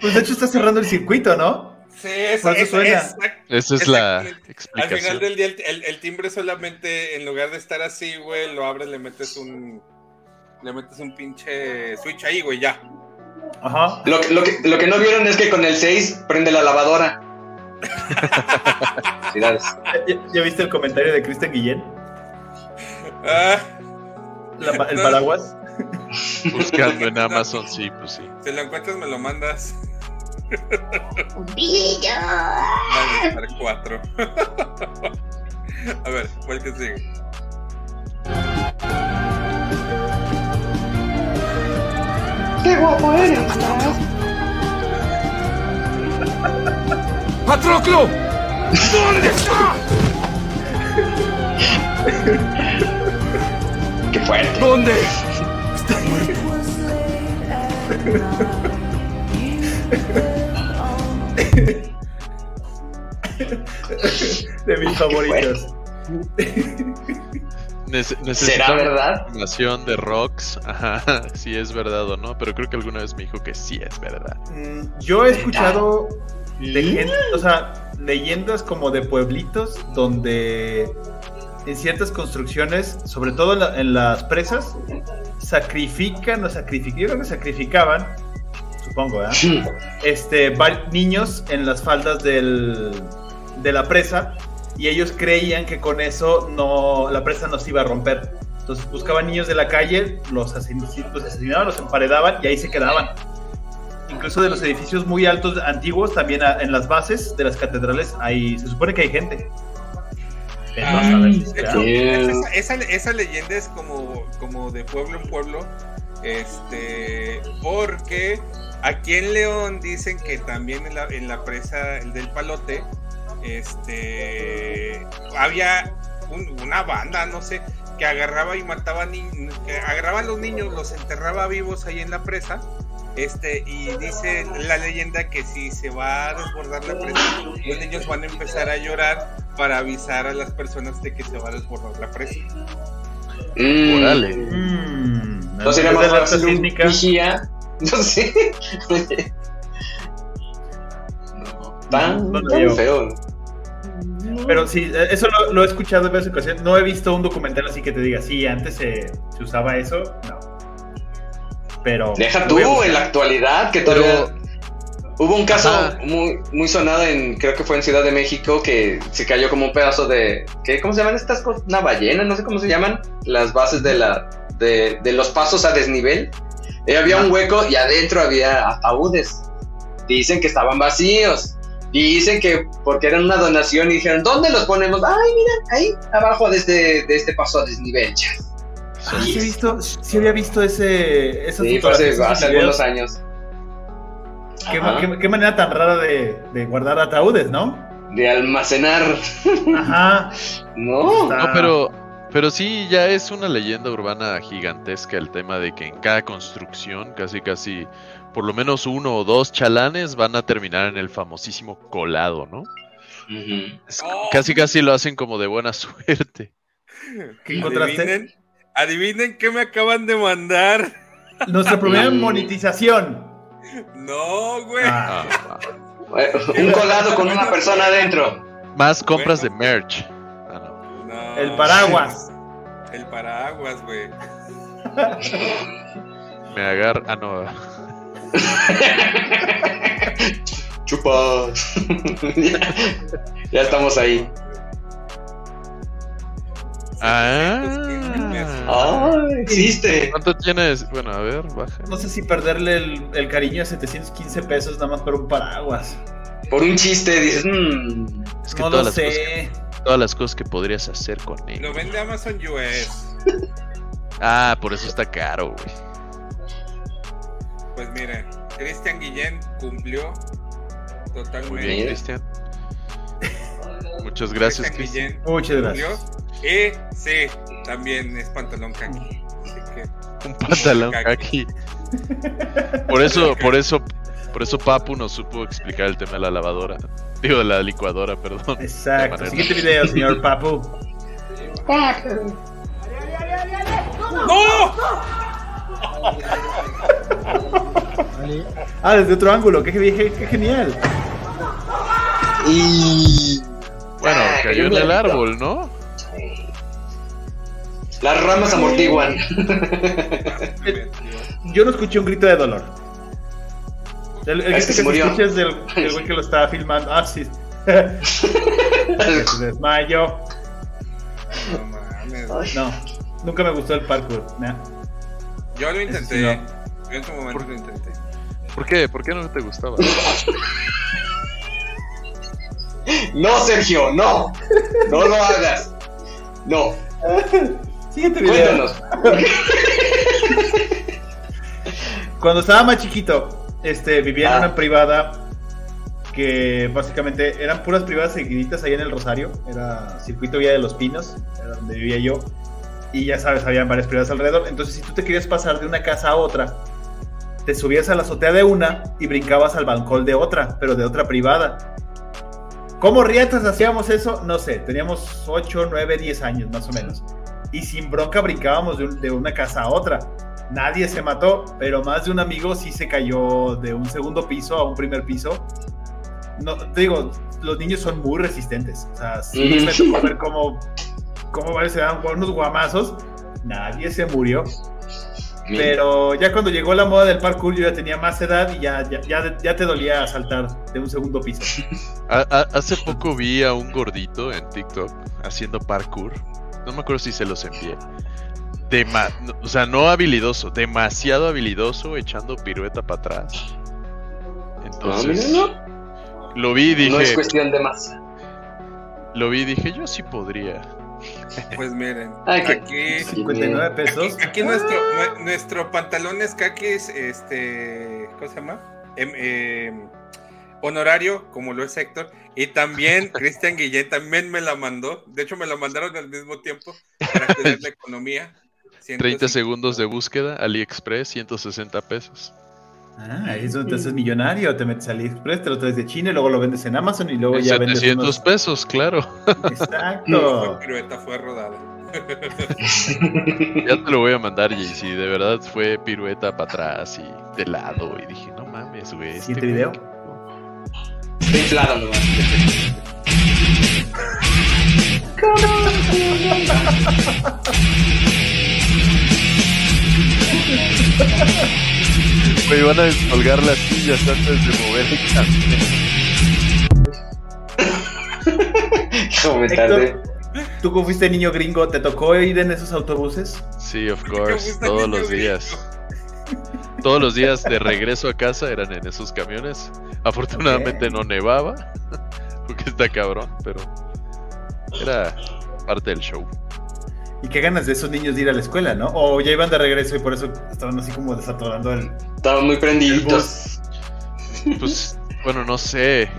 Pues de hecho está cerrando el circuito, ¿no? Sí, eso es- suena. es- Esa es la exactamente. Al final explicación. del día, el, el- el timbre solamente, en lugar de estar así, güey, lo abres, le metes un. Le metes un pinche switch ahí, güey, ya. Ajá. Lo, lo que, lo que no vieron es que con el 6 prende la lavadora. ¿Ya, ya viste el comentario de Cristian Guillén? Ah, La el paraguas. Buscando en Amazon, sí, pues sí. si lo encuentras, me lo mandas. A estar cuatro. a ver, ¿cuál que sigue? Guapo eres. ¡Patroclo! ¿Dónde está? Qué fuerte. ¿Dónde? De mis favoritos. Nece- ¿Será verdad? información de Rox, ajá, si es verdad o no, pero creo que alguna vez me dijo que sí es verdad. Mm, Yo he escuchado gente, o sea, leyendas como de pueblitos donde en ciertas construcciones, sobre todo en, la- en las presas, sacrifican o sacrifican, yo creo que sacrificaban, supongo, ¿eh? este, va- niños en las faldas del, de la presa y ellos creían que con eso no, la presa no se iba a romper. Entonces buscaban niños de la calle, los, asesin- los asesinaban, los emparedaban y ahí se quedaban. Incluso de los edificios muy altos antiguos, también a- en las bases de las catedrales, hay, se supone que hay gente. Hecho, esa, esa, esa leyenda es como, como de pueblo en pueblo. Este, porque aquí en León dicen que también en la, en la presa el del Palote, este, había un- una banda, no sé, que agarraba y mataba ni- que agarraba a los niños, los enterraba vivos ahí en la presa. Este, y dice la leyenda que si se va a desbordar la presa, los niños van a empezar a llorar para avisar a las personas de que se va a desbordar la presa. Mm. Órale. Mm, ¿No sería más fácil un vigía? No sé. tan, No tan veo. Pero sí, eh, eso lo, lo he escuchado en varias ocasiones. No he visto un documental así que te diga, sí, antes se, se usaba eso. No. Pero. Deja tú en la actualidad que todavía hubo un caso muy muy sonado en creo que fue en Ciudad de México que se cayó como un pedazo de ¿qué cómo se llaman estas cosas? Una ballena, no sé cómo se llaman, las bases de la de, de los pasos a desnivel. Eh, había un hueco y adentro había ataúdes. Dicen que estaban vacíos. Dicen que porque eran una donación y dijeron, ¿dónde los ponemos? Ay, mira, ahí, abajo de este, de este paso a desnivel. Ah, sí, he visto, sí había visto ese, esas Sí, fue hace, hace esos videos. algunos años. Qué, Ajá. qué- qué manera tan rara de, de guardar ataúdes, ¿no? De almacenar. Ajá. No. No, pero, pero sí, ya es una leyenda urbana gigantesca el tema de que en cada construcción, casi casi, por lo menos uno o dos chalanes van a terminar en el famosísimo colado, ¿no? Es- Casi casi lo hacen como de buena suerte. ¿Qué? Adivinen, adivinen qué me acaban de mandar. Nuestra primera monetización. No, güey. Ah. Un colado con una persona adentro. Más compras de merch. No. El paraguas. El paraguas, güey. Me agarra. Ah, no. Chupa. ya, ya estamos ahí. Ah. Existe. ¿Cuánto tienes? Bueno, a ver, baja. No sé si perderle el, el cariño a 715 pesos nada más por un paraguas. Por un chiste dices. Es que No todas lo las sé. cosas que- todas las cosas que podrías hacer con él. Lo vende Amazon US. Ah, por eso está caro, güey. Pues mire, Cristian Guillén cumplió totalmente. Muy bien, Cristian. Muchas gracias, Cristian Muchas gracias. Y sí, también es pantalón kaki. Así que Un pantalón Kaki. aquí. Por eso, por eso, por eso Papu nos supo explicar el tema de la lavadora. Digo, de la licuadora, perdón. Exacto. Siguiente video, señor Papu. ¡No! Ah, desde otro ángulo. Qué, qué- qué genial. Y. Bueno, Ah, cayó en el árbol, ¿no? Las ramas amortiguan. Yo no escuché un grito de dolor. El, el Es grito que se que murió. del, güey que lo estaba filmando. Ah, sí. Se desmayó. No mames. No, nunca me gustó el parkour. nah. Yo lo intenté. sí, no. Yo en su momento lo intenté. ¿Por qué? ¿Por qué no te gustaba? No, Sergio, no. No lo hagas. No. Siguiente video. Cuéntanos. Cuando estaba más chiquito, este, vivía en Ah. una privada que básicamente eran puras privadas seguiditas ahí en el Rosario. Era Circuito Vía de los Pinos, era donde vivía yo. Y ya sabes, habían varias privadas alrededor. Entonces, si tú te querías pasar de una casa a otra, te subías a la azotea de una y brincabas al balcón de otra, pero de otra privada. ¿Cómo riatas hacíamos eso? No sé, teníamos 8, 9, 10 años más o menos. Y sin bronca brincábamos de, un- de una casa a otra. Nadie se mató, pero más de un amigo sí se cayó de un segundo piso a un primer piso. No, te digo, los niños son muy resistentes. O sea, sí me tocó ver cómo, cómo varios se daban unos guamazos. Nadie se murió. Pero ya cuando llegó la moda del parkour, yo ya tenía más edad y ya, ya, ya, ya te dolía saltar de un segundo piso. A- a- hace poco vi a un gordito en TikTok haciendo parkour. No me acuerdo si se los envié. Dema- o sea, no habilidoso, demasiado habilidoso echando pirueta para atrás. Entonces, No, lo vi y dije, No es cuestión de masa. lo vi y dije, yo sí podría. Pues miren, que- aquí 59 pesos. Aquí, aquí nuestro, nue- nuestro pantalón es caquis, este, ¿cómo se llama? Em- em, honorario, como lo es Héctor. Y también Cristian Guillén también me la mandó. De hecho, me la mandaron al mismo tiempo para cuidar la economía. 30 segundos de búsqueda, AliExpress, 160 pesos. Ah, ahí es donde te haces millonario. Te metes a AliExpress, te lo traes de China y luego lo vendes en Amazon y luego En ya vendes 700 unos... pesos, claro. Exacto. Pirueta fue rodada. Ya te lo voy a mandar, JC. De verdad fue pirueta para atrás y de lado. Y dije, no mames, güey. este Siguiente video. Estoy inflado nomás. Güey, van a descolgar las sillas antes de mover el me. Héctor, tú como fuiste niño gringo, ¿te tocó ir en esos autobuses? Sí, of course, todos los días. Todos los días de regreso a casa eran en esos camiones. Afortunadamente no nevaba, porque está cabrón, pero era parte del show. Y qué ganas de esos niños de ir a la escuela, ¿no? O ya iban de regreso y por eso estaban así como desatorando el... Estaban muy prendiditos. Pues, bueno, no sé,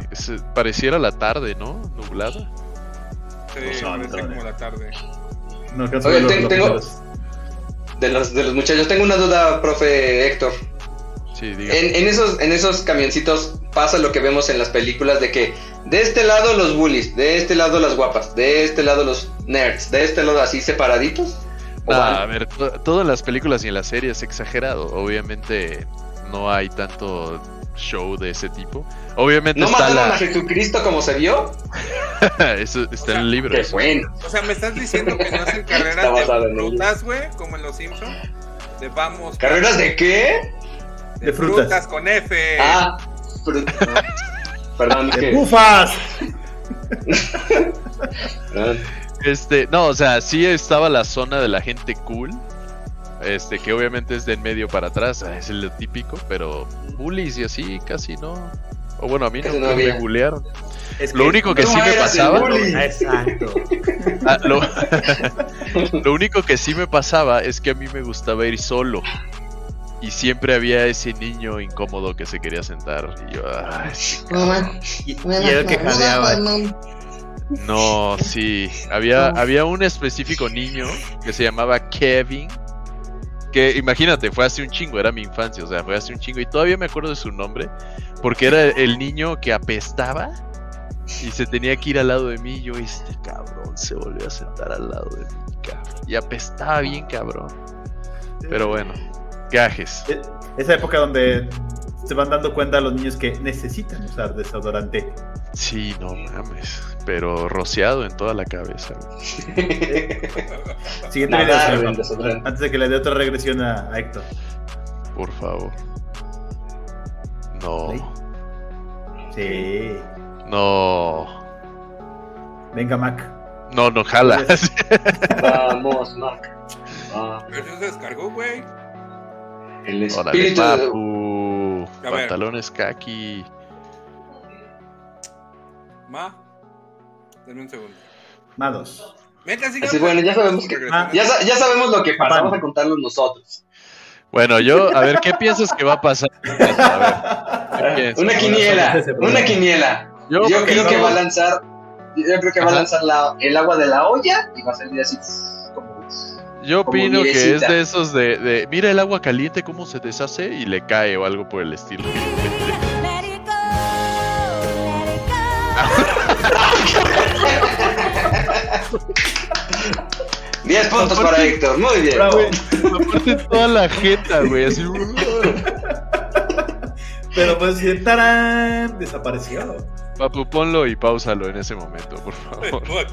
pareciera la tarde, ¿no? Nublada. Sí, No, parece no, como la tarde. No Oye, los ten- tengo-. De los, de los muchachos. Tengo una duda, profe Héctor. Sí. En, en esos, en esos camioncitos pasa lo que vemos en las películas de que de este lado los bullies, de este lado las guapas, de este lado los nerds, de este lado así separaditos. ¿O Nah, a ver, to- todo en las películas y en las series es exagerado. Obviamente no hay tanto show de ese tipo. Obviamente ¿No está mataron la... a Jesucristo como se vio? Eso está en el libro. Qué eso. bueno. O sea, me estás diciendo que no hacen carreras de frutas, güey, como en los Simpsons. De vamos. ¿Carreras de qué? De, De frutas. frutas. con F. Ah, pero- Perdón, es ¡De que. ¡Bufas! Este, no, o sea, sí estaba la zona de la gente cool. Este, que obviamente es de en medio para atrás, ah, es lo típico, pero bullies y así casi no. O bueno, a mí no, no me bullearon. Es Lo único que no sí me pasaba. bully. Exacto. Ah, lo, lo único que sí me pasaba es que a mí me gustaba ir solo. Y siempre había ese niño incómodo que se quería sentar. Y yo, ay, Y, y el que jadeaba. no, sí. Había, había un específico niño que se llamaba Kevin. Que imagínate, fue hace un chingo, era mi infancia, o sea, fue hace un chingo. Y todavía me acuerdo de su nombre, porque era el niño que apestaba y se tenía que ir al lado de mí. Y yo, este cabrón se volvió a sentar al lado de mí, cabrón. Y apestaba bien, cabrón. Pero bueno, gajes. E- Esa época donde se van dando cuenta los niños que necesitan usar desodorante. Sí, no mames. Pero rociado en toda la cabeza. Siguiente Nadar video, desodorante. Antes de que le dé otra regresión a, a Héctor. Por favor. No. Sí. No. Venga, Mac. No, no jala. Vamos, Mac. Ah, Pero se descargó, güey. El espíritu papu. Pantalones kaki. Ma. Dame un segundo. Mados. Vente, sigue. Así, bueno, ya sabemos que... Ah. Ya, sa- ya sabemos lo que pasa, vamos a contarlo nosotros. Bueno, yo, a ver, ¿qué piensas que va a pasar? A ver, ¿qué piensas? Una quiniela, una quiniela. Yo Yo, creo que va a lanzar... Yo creo que va a lanzar la- el agua de la olla y va a salir así. Yo opino que es de esos de, de, mira el agua caliente cómo se deshace y le cae o algo por el estilo. Diez puntos Aparte- para Héctor, muy bien. Bravo. Aparte toda la jeta, güey, así. Pero pues, tarán, desapareció. Papu, ponlo y pausalo en ese momento, por favor.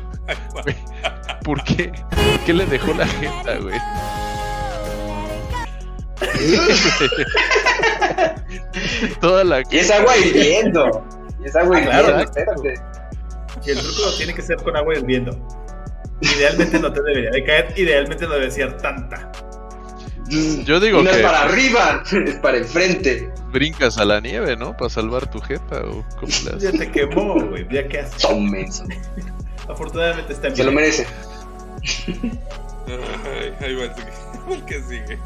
¿Por qué? ¿Por qué le dejó la jeta, güey? Toda la Y es agua hirviendo. Y es agua Ah, claro, hirviendo, espérate. Y el truco tiene que ser con agua hirviendo. Idealmente no te debería de caer, idealmente no debe ser tanta. Yo digo no que es para arriba, es para enfrente. brincas a la nieve, ¿no? Para salvar tu jeta o cómo le Ya te quemó, güey. Ya que haces. Afortunadamente está en Se lo merece. Ay, ahí va el que sigue.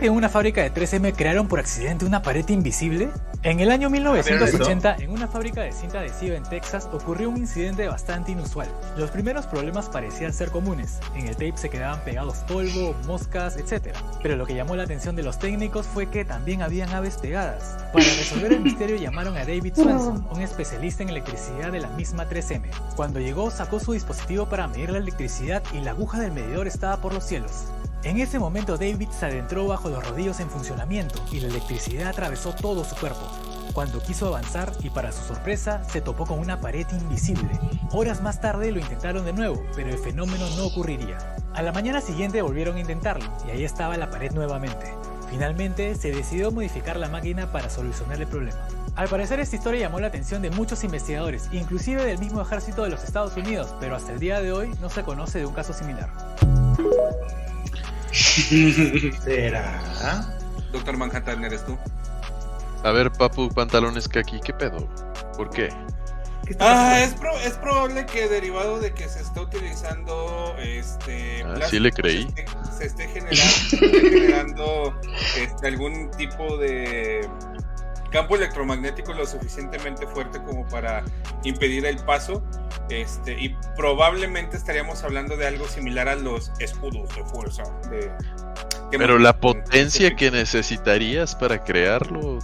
En una fábrica de 3M crearon por accidente una pared invisible. En el año 1980, en una fábrica de cinta adhesiva en Texas, ocurrió un incidente bastante inusual. Los primeros problemas parecían ser comunes. En el tape se quedaban pegados polvo, moscas, etc. Pero lo que llamó la atención de los técnicos fue que también habían aves pegadas. Para resolver el misterio llamaron a David Swenson, un especialista en electricidad de la misma 3M. Cuando llegó, sacó su dispositivo para medir la electricidad y la aguja del medidor estaba por los cielos. En ese momento David se adentró bajo los rodillos en funcionamiento y la electricidad atravesó todo su cuerpo. Cuando quiso avanzar y para su sorpresa se topó con una pared invisible. Horas más tarde lo intentaron de nuevo, pero el fenómeno no ocurriría. A la mañana siguiente volvieron a intentarlo y ahí estaba la pared nuevamente. Finalmente se decidió modificar la máquina para solucionar el problema. Al parecer esta historia llamó la atención de muchos investigadores, inclusive del mismo ejército de los Estados Unidos, pero hasta el día de hoy no se conoce de un caso similar. ¿Será? Doctor Manhattan, ¿eres tú? A ver, papu, pantalones kaki, ¿qué pedo? ¿Por qué? Ah, es, pro- es probable que derivado de que se está utilizando este Ah, plástico, sí le creí. se esté, se esté generando, se esté generando, este, algún tipo de campo electromagnético lo suficientemente fuerte como para impedir el paso este y probablemente estaríamos hablando de algo similar a los escudos de fuerza de Pero la potencia que necesitarías para crearlo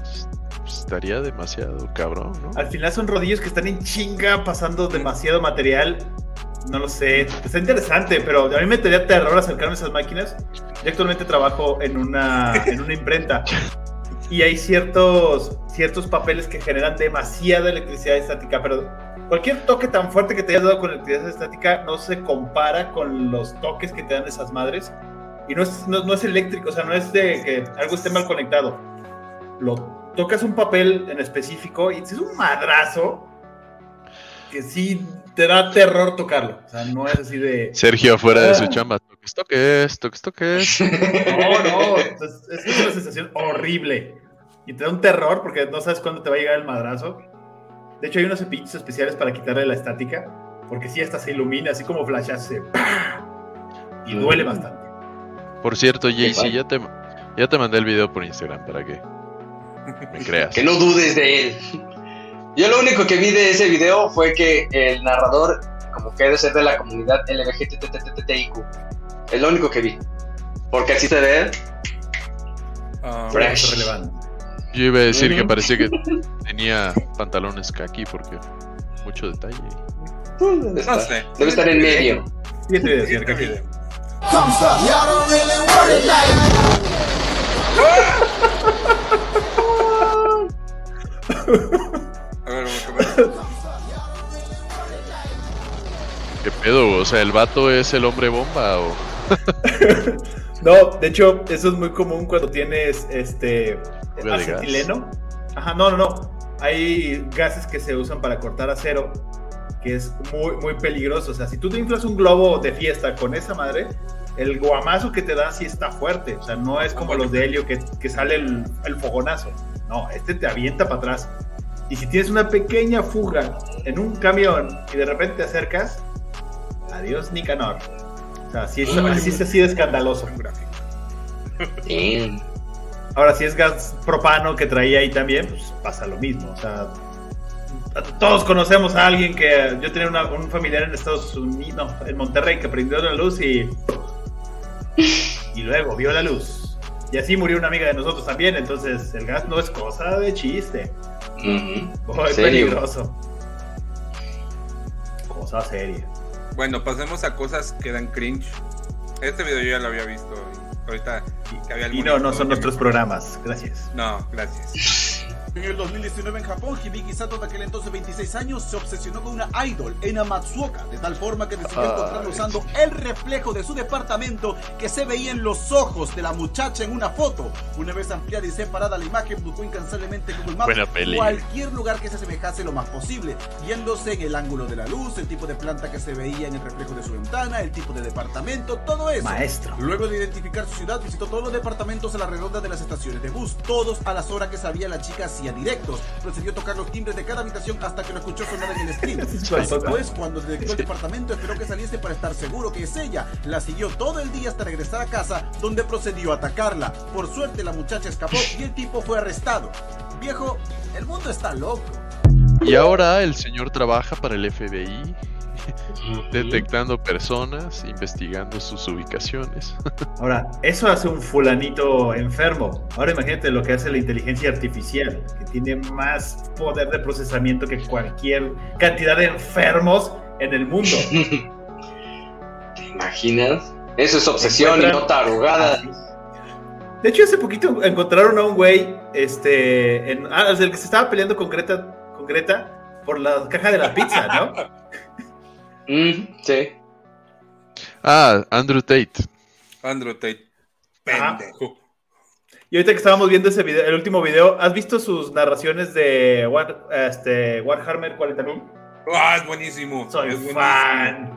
estaría demasiado cabrón, ¿no? Al final son rodillos que están en chinga pasando demasiado material. No lo sé. Está interesante, pero a mí me daría terror acercarme a esas máquinas. Yo actualmente trabajo en una, en una imprenta y hay ciertos, ciertos papeles que generan demasiada electricidad estática, pero cualquier toque tan fuerte que te hayas dado con electricidad estática no se compara con los toques que te dan esas madres. Y no es, no, no es eléctrico, o sea, no es de que algo esté mal conectado. Lo tocas un papel en específico y es un madrazo. que sí te da terror tocarlo. O sea, no es así de. Sergio afuera de su Ah. chamba. Toques, toques, toques, toques. No, no. Es, es una sensación horrible. Y te da un terror porque no sabes cuándo te va a llegar el madrazo. De hecho, hay unos cepillos especiales para quitarle la estática. Porque si hasta se ilumina, así como flash hace. ¡pah! Y duele bastante. Por cierto, JC, ya te, ya te mandé el video por Instagram para que me creas. Que no dudes de él. Yo lo único que vi de ese video fue que el narrador, como que debe ser de la comunidad LGBTTTTIQ. Es lo único que vi. Porque así se ve. Ah, Fresh. relevante. Yo iba a decir que parecía que tenía pantalones kaki porque mucho detalle. Debe No estar, sé. debe estar en medio. Siguiente video, señor Siguiente Kaki. video. A ver, vamos a ver. ¿Qué pedo? O sea, ¿el vato es el hombre bomba o...? No, de hecho, eso es muy común cuando tienes este. Acetileno. Ajá, no, no, no. Hay gases que se usan para cortar acero, que es muy, muy peligroso. O sea, si tú te inflas un globo de fiesta con esa madre, el guamazo que te da sí está fuerte. O sea, no es como los de helio que, que sale el, el fogonazo. No, este te avienta para atrás. Y si tienes una pequeña fuga en un camión y de repente te acercas, adiós Nicanor. O sea, sí es, así es así de escandaloso. Damn. Ahora, si es gas propano que traía ahí también, pues pasa lo mismo. O sea, todos conocemos a alguien que. Yo tenía una- un familiar en Estados Unidos, no, en Monterrey, que prendió la luz y. Y luego vio la luz. Y así murió una amiga de nosotros también. Entonces, el gas no es cosa de chiste. ¿Serio? peligroso. Cosa seria. Bueno, pasemos a cosas que dan cringe. Este video yo ya lo había visto. Ahorita que había Y no, no son nuestros programas. Gracias. No, gracias. En el 2019 en Japón, Hibiki Sato de aquel entonces 26 años se obsesionó con una idol, Ena Matsuoka, de tal forma que decidió Ay. encontrarla usando el reflejo de su departamento que se veía en los ojos de la muchacha en una foto. Una vez ampliada y separada la imagen, buscó incansablemente Google Maps cualquier lugar que se asemejase lo más posible, viéndose en el ángulo de la luz, el tipo de planta que se veía en el reflejo de su ventana, el tipo de departamento, todo eso. Maestro. Luego de identificar su ciudad, visitó todos los departamentos a la redonda de las estaciones de bus, todos a las horas que sabía la chica hacía directos. Procedió a tocar los timbres de cada habitación hasta que lo escuchó sonar en el stream. Después, cuando detectó el departamento, esperó que saliese para estar seguro que es ella. La siguió todo el día hasta regresar a casa, donde procedió a atacarla. Por suerte, la muchacha escapó y el tipo fue arrestado. Viejo, el mundo está loco. Y ahora el señor trabaja para el FBI, detectando personas, investigando sus ubicaciones. Ahora, eso hace un fulanito enfermo. Ahora imagínate lo que hace la inteligencia artificial, que tiene más poder de procesamiento que cualquier cantidad de enfermos en el mundo. ¿Te imaginas? Eso es obsesión y no tarugada. De hecho, hace poquito encontraron a un güey, este, en, ah, el que se estaba peleando con Greta, con Greta por la caja de la pizza, ¿no? Mm, sí. Ah, Andrew Tate. Andrew Tate. Pendejo. Y ahorita que estábamos viendo ese video, el último video, ¿has visto sus narraciones de War, este, Warhammer 40.000? Ah, es buenísimo. Soy es buenísimo. fan.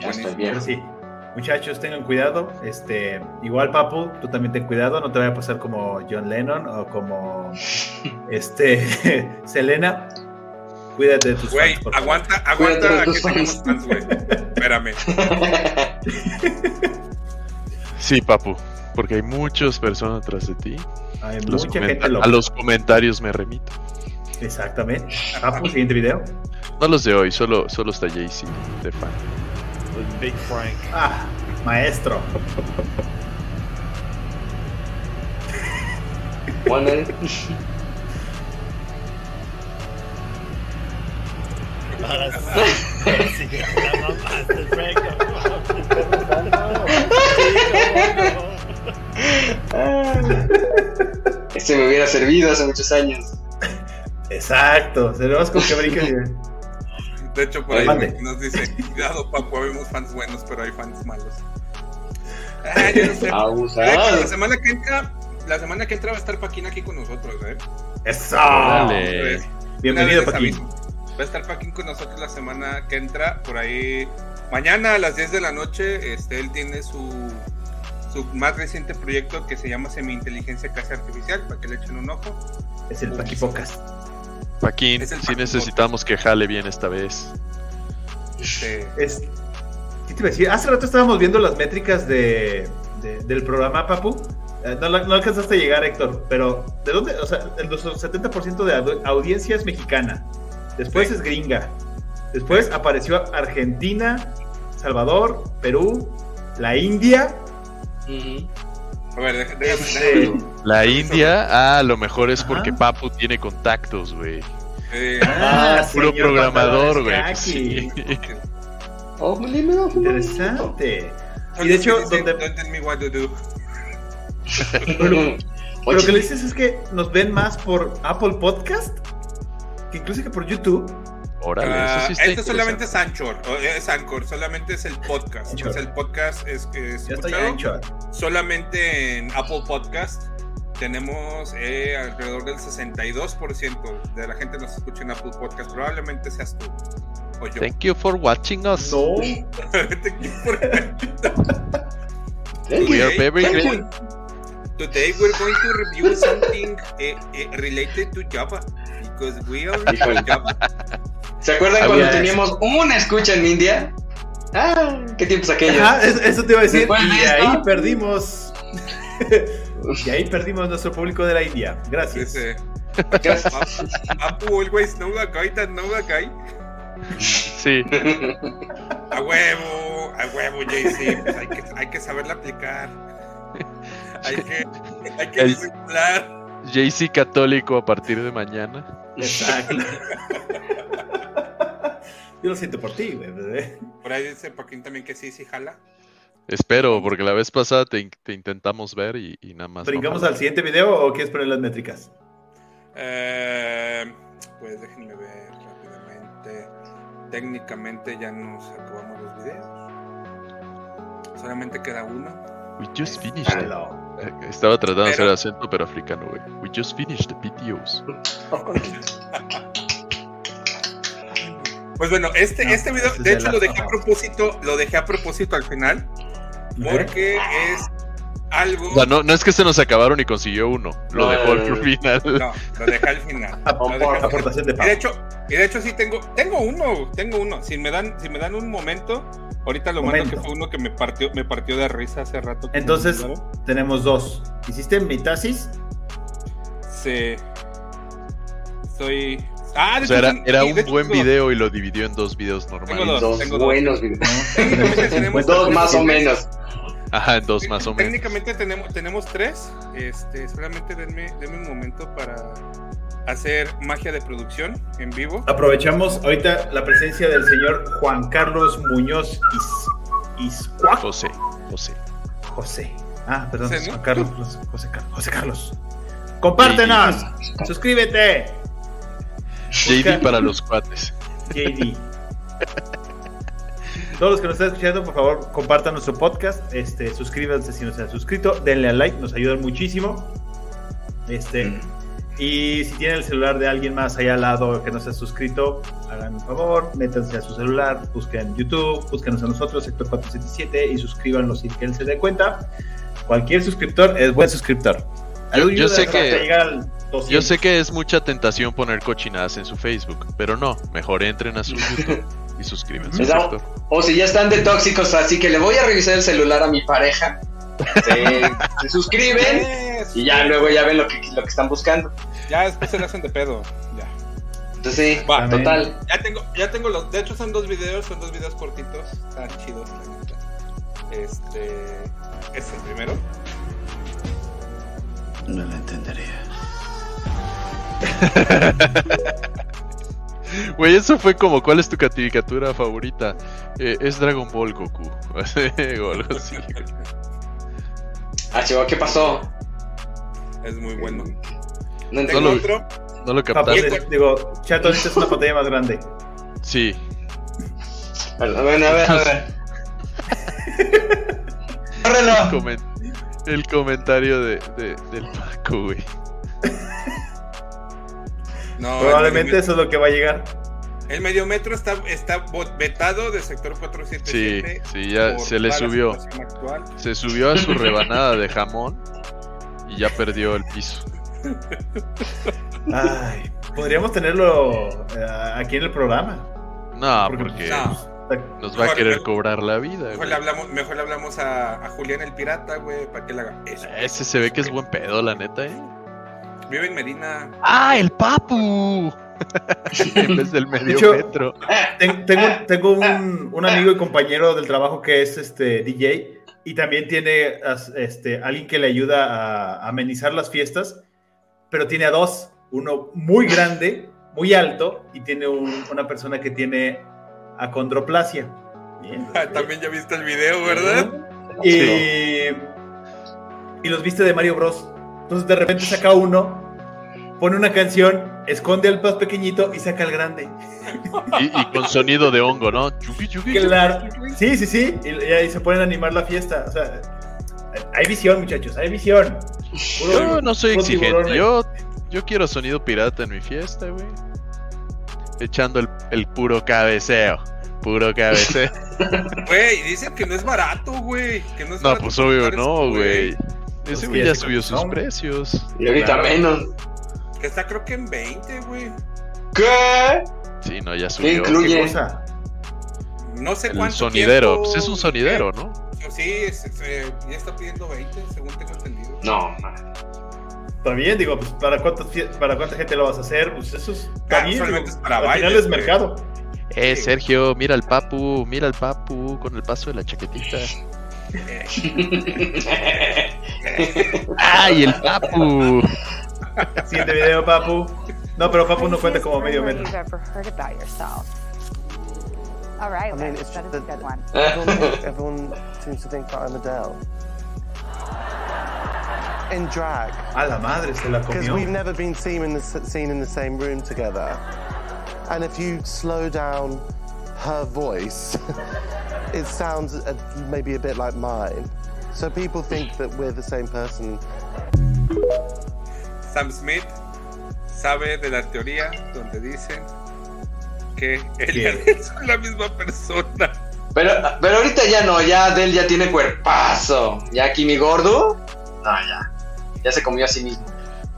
Ya estoy viejo. sí, muchachos, tengan cuidado. Este, igual, Papu, tú también ten cuidado. No te vaya a pasar como John Lennon o como este Selena. Cuídate de tus Güey, aguanta, Cuídate aguanta. tus que tenemos fans. güey. Espérame. Sí, papu, porque hay muchas personas atrás de ti. Hay Los mucha gente loca. a los comentarios me remito. Exactamente. Papu, siguiente video. No los de hoy, solo, solo está Jay-Z de fan. Big Frank. Ah, maestro. One- Sí, la mamaste. Este me hubiera servido hace muchos años. Exacto. Tenemos con que brinque. De hecho, por ahí Mande. nos dice, cuidado, papu, habemos fans buenos, pero hay fans malos. Ah, no sé. Abusado. La semana que entra, la semana que entra va a estar Paquín aquí con nosotros, ¿eh? Eso. Dale. Bienvenido, Paquín. aviso. Va a estar Paquín con nosotros la semana que entra, por ahí. Mañana a las 10 de la noche, este, él tiene su, su más reciente proyecto que se llama Semi-Inteligencia Casi Artificial, para que le echen un ojo. Es el Paquipocas. Paquín, Es el sí Paquín necesitamos que jale bien esta vez. Este, Es... ¿Qué te iba a decir? Hace rato estábamos viendo las métricas de, de- del programa, Papu. Eh, no, no alcanzaste a llegar, Héctor, pero ¿de dónde? O sea, el 70% de aud- audiencia es mexicana. Después es gringa. Después apareció Argentina, Salvador, Perú, la India. a ver, déjame, Este, déjame- La India, ah, a lo mejor es porque Papu tiene contactos, güey. eh, Ah, Puro programador, güey. Sí. Oh. Interesante. Y de hecho, donde. Pero lo que le dices es que nos ven más por Apple Podcast que incluso que por YouTube. Órale, Ah, eso sí está esto solamente es Anchor, es Anchor, solamente es el podcast. Anchor. O sea, el podcast es, es Ya estoy escuchado solamente en Apple Podcast. Tenemos eh, alrededor del 62% de la gente nos escucha en Apple Podcast. Probablemente seas tú o yo. Thank you for watching us. No. Thank you for- We are very Today- great. Today we're going to review something eh, eh, related to Java because. ¿Se acuerdan Había cuando eso. teníamos una escucha en India? Ah, qué tiempos aquellos. Ajá, es- eso te iba a decir. Después de Y esto- ahí perdimos. y ahí perdimos nuestro público de la India. Gracias. Dice, Gracias. Apu always know a guy that know guy. Sí. A huevo, a huevo, JC. Pues hay, que, hay que saberla aplicar. Hay que, hay que El- disimular. JC católico a partir de mañana. Exacto. Yo lo siento por ti, güey. bebé. Por ahí dice Paquín también que sí, sí jala. Espero, porque la vez pasada te, te intentamos ver y, y nada más. ¿Brincamos al siguiente video o quieres poner las métricas? Eh, pues déjenme ver rápidamente. Técnicamente ya nos acabamos los videos. Solamente queda uno. We just finished. it. Hello. Estaba tratando de hacer acento, pero africano, güey. We just finished the videos. Pues bueno, este, No, este video, de hecho lo dejé a propósito, lo dejé a propósito al final, porque es algo. O sea, no, no es que se nos acabaron y consiguió uno. Lo No, dejó al final. No, lo dejé al final. Lo dejé al final. Aportación de Y de hecho, y de hecho sí tengo, tengo uno, tengo uno. Si me dan, si me dan un momento, ahorita lo mando que fue uno que me partió, me partió de risa hace rato. Entonces, tenemos dos. ¿Hiciste mitasis? Sí. Soy. Ah, de O sea, hecho, era, era un hecho buen tengo dos. video y lo dividió en dos videos Tengo normales. dos. Dos tengo dos. buenos videos. Técnicamente tenemos Dos más o videos. menos. Ajá, dos más o menos. Técnicamente tenemos, tenemos tres. Este, solamente denme, denme un momento para hacer magia de producción en vivo. Aprovechamos ahorita la presencia del señor Juan Carlos Muñoz Is, Iscuac. José, José. José. Ah, perdón, José. Juan Carlos. José, José Carlos. José Carlos. Compártenos. Suscríbete. JD para los cuates. JD. Todos los que nos están escuchando, por favor, compartan nuestro podcast. Este, suscríbanse si no se han suscrito. Denle a like, nos ayudan muchísimo. Este. Y si tienen el celular de alguien más allá al lado que no se ha suscrito, hagan un favor, métanse a su celular, busquen YouTube, búsquenos a nosotros, Sector 477, y suscríbanlo sin que él se dé cuenta. Cualquier suscriptor es buen suscriptor. Yo, Ayuda yo sé hasta que llegar al yo 200. sé que es mucha tentación poner cochinadas en su Facebook, pero no, mejor entren a su YouTube y suscríbanse. O si ya están de tóxicos, así que le voy a revisar el celular a mi pareja. Se, se suscriben y ya luego ya ven lo que, lo que están buscando. Ya después se le hacen de pedo. Ya. Entonces sí, Va, total. Ya tengo, ya tengo los. De hecho, son dos videos, son dos videos cortitos. Están chidos, la neta. Este. Es el primero. No lo entendería. Güey, eso fue como, ¿cuál es tu caricatura favorita? Eh, es Dragon Ball Goku. o algo así. Ah, chivo, ¿qué pasó? Es muy bueno. No Tengo lo- entendí. otro. No lo Papá, captaste. digo, chato, necesitas una pantalla más grande. Sí. A ver, a ver, a ver. El, Córrelo. comen- el comentario de, de- del Paco, güey. No, Probablemente eso es lo que va a llegar. El medio metro está, está vetado del sector Sí, 477. sí, ya por se le subió. Se subió a su rebanada de jamón y ya perdió el piso. Ay, podríamos tenerlo eh, aquí en el programa. No, Porque- porque No. nos va a querer mejor- cobrar la vida. Mejor güey. le hablamos, mejor le hablamos a, a Julián el Pirata, güey, para que le haga eso. Ese se ve que es buen pedo, la neta, ¿eh? Vive en Medina. ¡Ah, el papu! en vez del medio De hecho, metro. ten- tengo tengo un, un amigo y compañero del trabajo que es este DJ y también tiene este, alguien que le ayuda a amenizar las fiestas, pero tiene a dos, uno muy grande, muy alto y tiene un- una persona que tiene acondroplasia. Bien. También ya viste el video, ¿verdad? Y, y los viste de Mario Bros. Entonces de repente saca uno, pone una canción, esconde al más pequeñito y saca al grande. Y, y con sonido de hongo, ¿no? Chuki, chuki, chuki. Claro. Sí, sí, sí. Y, y ahí se ponen a animar la fiesta. O sea, hay visión, muchachos, hay visión. Puro- Yo no soy exigente. Yo, yo quiero sonido pirata en mi fiesta, güey. Echando el, el puro cabeceo. Puro cabeceo. Güey, dicen que no es barato, güey. Que no es No, barato pues obvio no, güey. Ese que güey ya subió sus precios. Y ahorita Claro. menos. Que está creo que en 20, güey. ¿Qué? Sí, no, ya ¿Qué subió. incluye? ¿Qué cosa? No sé El cuánto sonidero. tiempo- Pues es un sonidero, ¿no? Sí, es- es, eh, ya está pidiendo 20, según tengo entendido. No, man. Está bien, digo, pues ¿para, cuántas fie- ¿para cuánta gente lo vas a hacer? Pues eso es- está Ah, bien. solamente digo, es para al final bailes, es güey. mercado. Eh, Sergio, mira al papu, mira al papu con el paso de la chaquetita. ¡Ay, el papu! Siguiente video, papu. No, pero papu no cuenta como medio metro. you've ever heard about yourself. All right, I mean, it's that is a good one. Everyone, everyone seems to think that I'm Adele. In drag. A la madre, se la Because comió. we've never been seen in, the, seen in the same room together. And if you slow down her voice, it sounds uh, maybe a bit like mine. So people think that we're the same person. Sam Smith sabe de la teoría donde dicen que él y Adele son la misma persona. Pero, pero ahorita ya no, ya Adel ya tiene cuerpazo. Ya aquí mi gordo. No, ya. Ya se comió a sí mismo.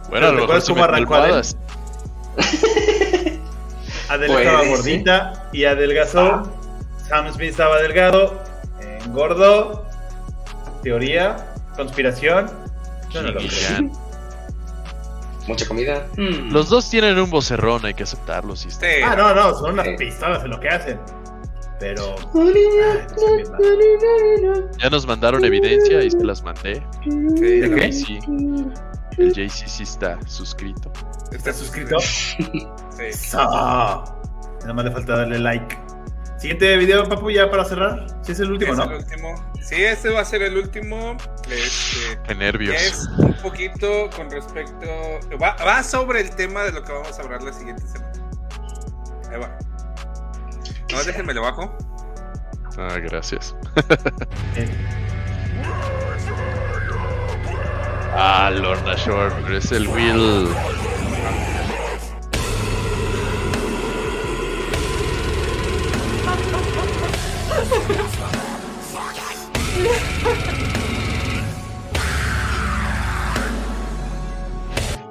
Bueno, a lo mejor ¿Recuerdas se cómo arrancó Adele? almohadas. Adel Puede estaba gordita y adelgazó. Sam Smith estaba delgado, engordó. Teoría, conspiración. Yo no lo creo. Mucha comida. Los dos tienen un vocerrón, hay que aceptarlo. Sí, está. Sí. Ah, no, no, son unas Sí. pistolas en lo que hacen. Pero. ay, no. Ya nos mandaron evidencia y se las mandé. Sí, ¿De El qué? JC, el JC sí está suscrito. ¿Estás suscrito? Sí. Nada más le falta darle like. Siguiente video, papu, ya para cerrar. Si es el último, Es ¿no? el último. Sí, este va a ser el último. Este, Qué nervios. es un poquito con respecto. Va, va sobre el tema de lo que vamos a hablar la siguiente semana. Ahí va. No, déjenme lo bajo. Ah, gracias. Eh, Ah, Lorna Shore, pero es el Will.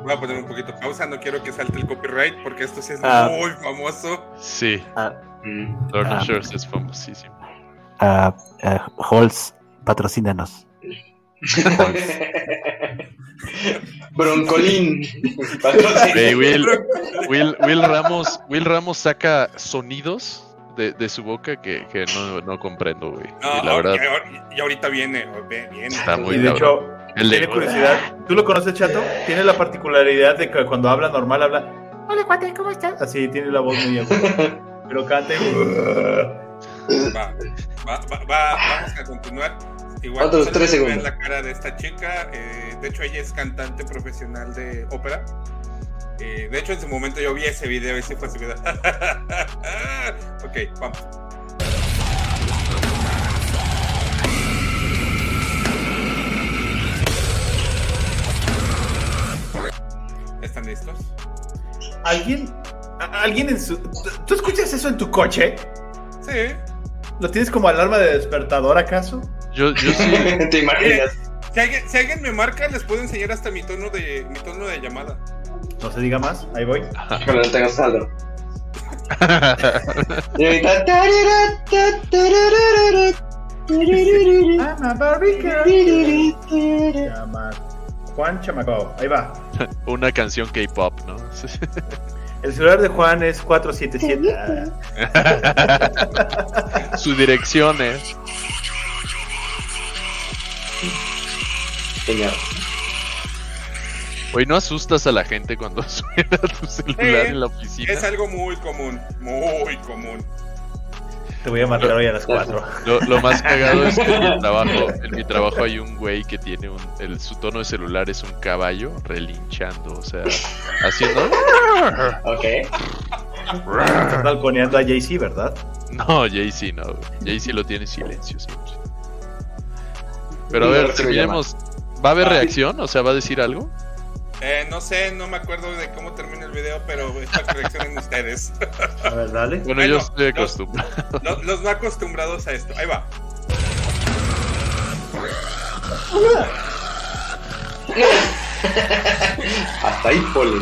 Voy a poner un poquito pausa. No quiero que salte el copyright porque esto sí es Ah. muy famoso. Sí, Ah, Lorna Ah. Shore es famosísimo. ah, ah, Halls, patrocínanos. Broncolín. Will, Will, Will Ramos, Will Ramos saca sonidos de, de su boca que, que no, no comprendo, güey. No, y la verdad, y ahor- y ahorita viene. viene. está muy Y de hecho, El de- tiene curiosidad. ¿Tú lo conoces, Chato? Tiene la particularidad de que cuando habla normal habla. Hola, cuate, ¿cómo estás? Así tiene la voz muy aguda. Pero canta y. Va, va, va, va- vamos a continuar. Igual Otros tres se ve segundos. la cara de esta chica. eh, de hecho, ella es cantante profesional de ópera. Eh, de hecho, en su momento yo vi ese video y sí fue así. ok, vamos. ¿Están listos? ¿Alguien, alguien en su. ¿Tú escuchas eso en tu coche? Sí. ¿Lo tienes como alarma de despertador acaso? Yo, yo sí. ¿Te imaginas? Si alguien, si alguien me marca, les puedo enseñar hasta mi tono de, mi tono de llamada. No se diga más, ahí voy. Cuando no tengas saldo. Y ahorita. tarara, ta, tarara, I'm a barrica. Llama Juan Chamacó. Ahí va. Una canción K-pop, ¿no? El celular de Juan es 477. Su dirección es. Señor. Oye, ¿no asustas a la gente cuando suena tu celular Sí, en la oficina? Es algo muy común, muy común. Te voy a matar hoy a las 4. Lo, lo más cagado es que en mi trabajo, en mi trabajo hay un güey que tiene un, el, su tono de celular es un caballo relinchando, o sea, haciendo. Ok. Estás balconeando a Jay-Z, ¿verdad? No, Jay-Z no. Jay-Z lo tiene en silencio siempre. Pero a ver, terminemos. ¿Va a haber Ay. reacción? O sea, ¿va a decir algo? Eh, no sé, no me acuerdo de cómo termina el video, pero espero que reaccionen ustedes. A ver, dale. Bueno, Bueno, yo estoy los- acostumbrado. Los, los no acostumbrados a esto. Ahí va. Hasta ahí, Poli.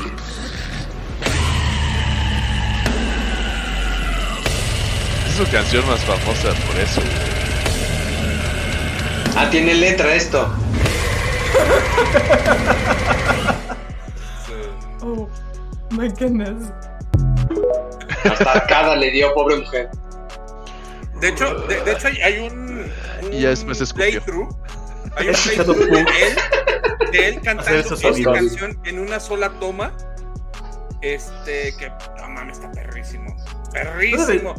Es su canción más famosa por eso. Ah, tiene letra esto. Oh, my goodness. Hasta arcada le dio, pobre mujer. De hecho, de, de hecho hay, un, un Y escupió. playthrough. Hay un ¿Has escuchado playthrough de él, de él cantando esta canción en una sola toma. Este, que no mames, está perrísimo. Perrísimo.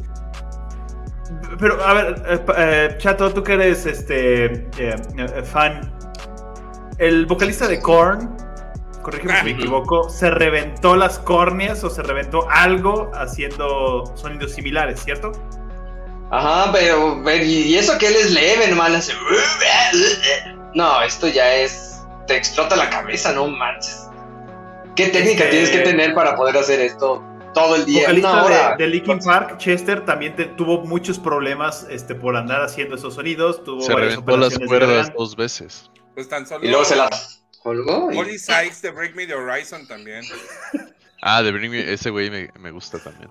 Pero, a ver, eh, eh, Chato, tú que eres este eh, eh, fan. El vocalista de Korn, corrígeme si me Ah. equivoco, ¿se reventó las córneas o se reventó algo haciendo sonidos similares, cierto? Ajá, pero, pero, y eso que él es leve, hace. No, esto ya es. Te explota la cabeza, no manches. ¿Qué técnica Este- tienes que tener para poder hacer esto todo el día? Una hora. de, de Linkin Park, Chester, también te- tuvo muchos problemas este, por andar haciendo esos sonidos. Tuvo Se varias reventó las cuerdas dos veces. Pues tan solo. Y luego se las colgó. y- Molly Sykes de Break Me the Horizon también. Ah, de Bring Me- ese güey me, me gusta también.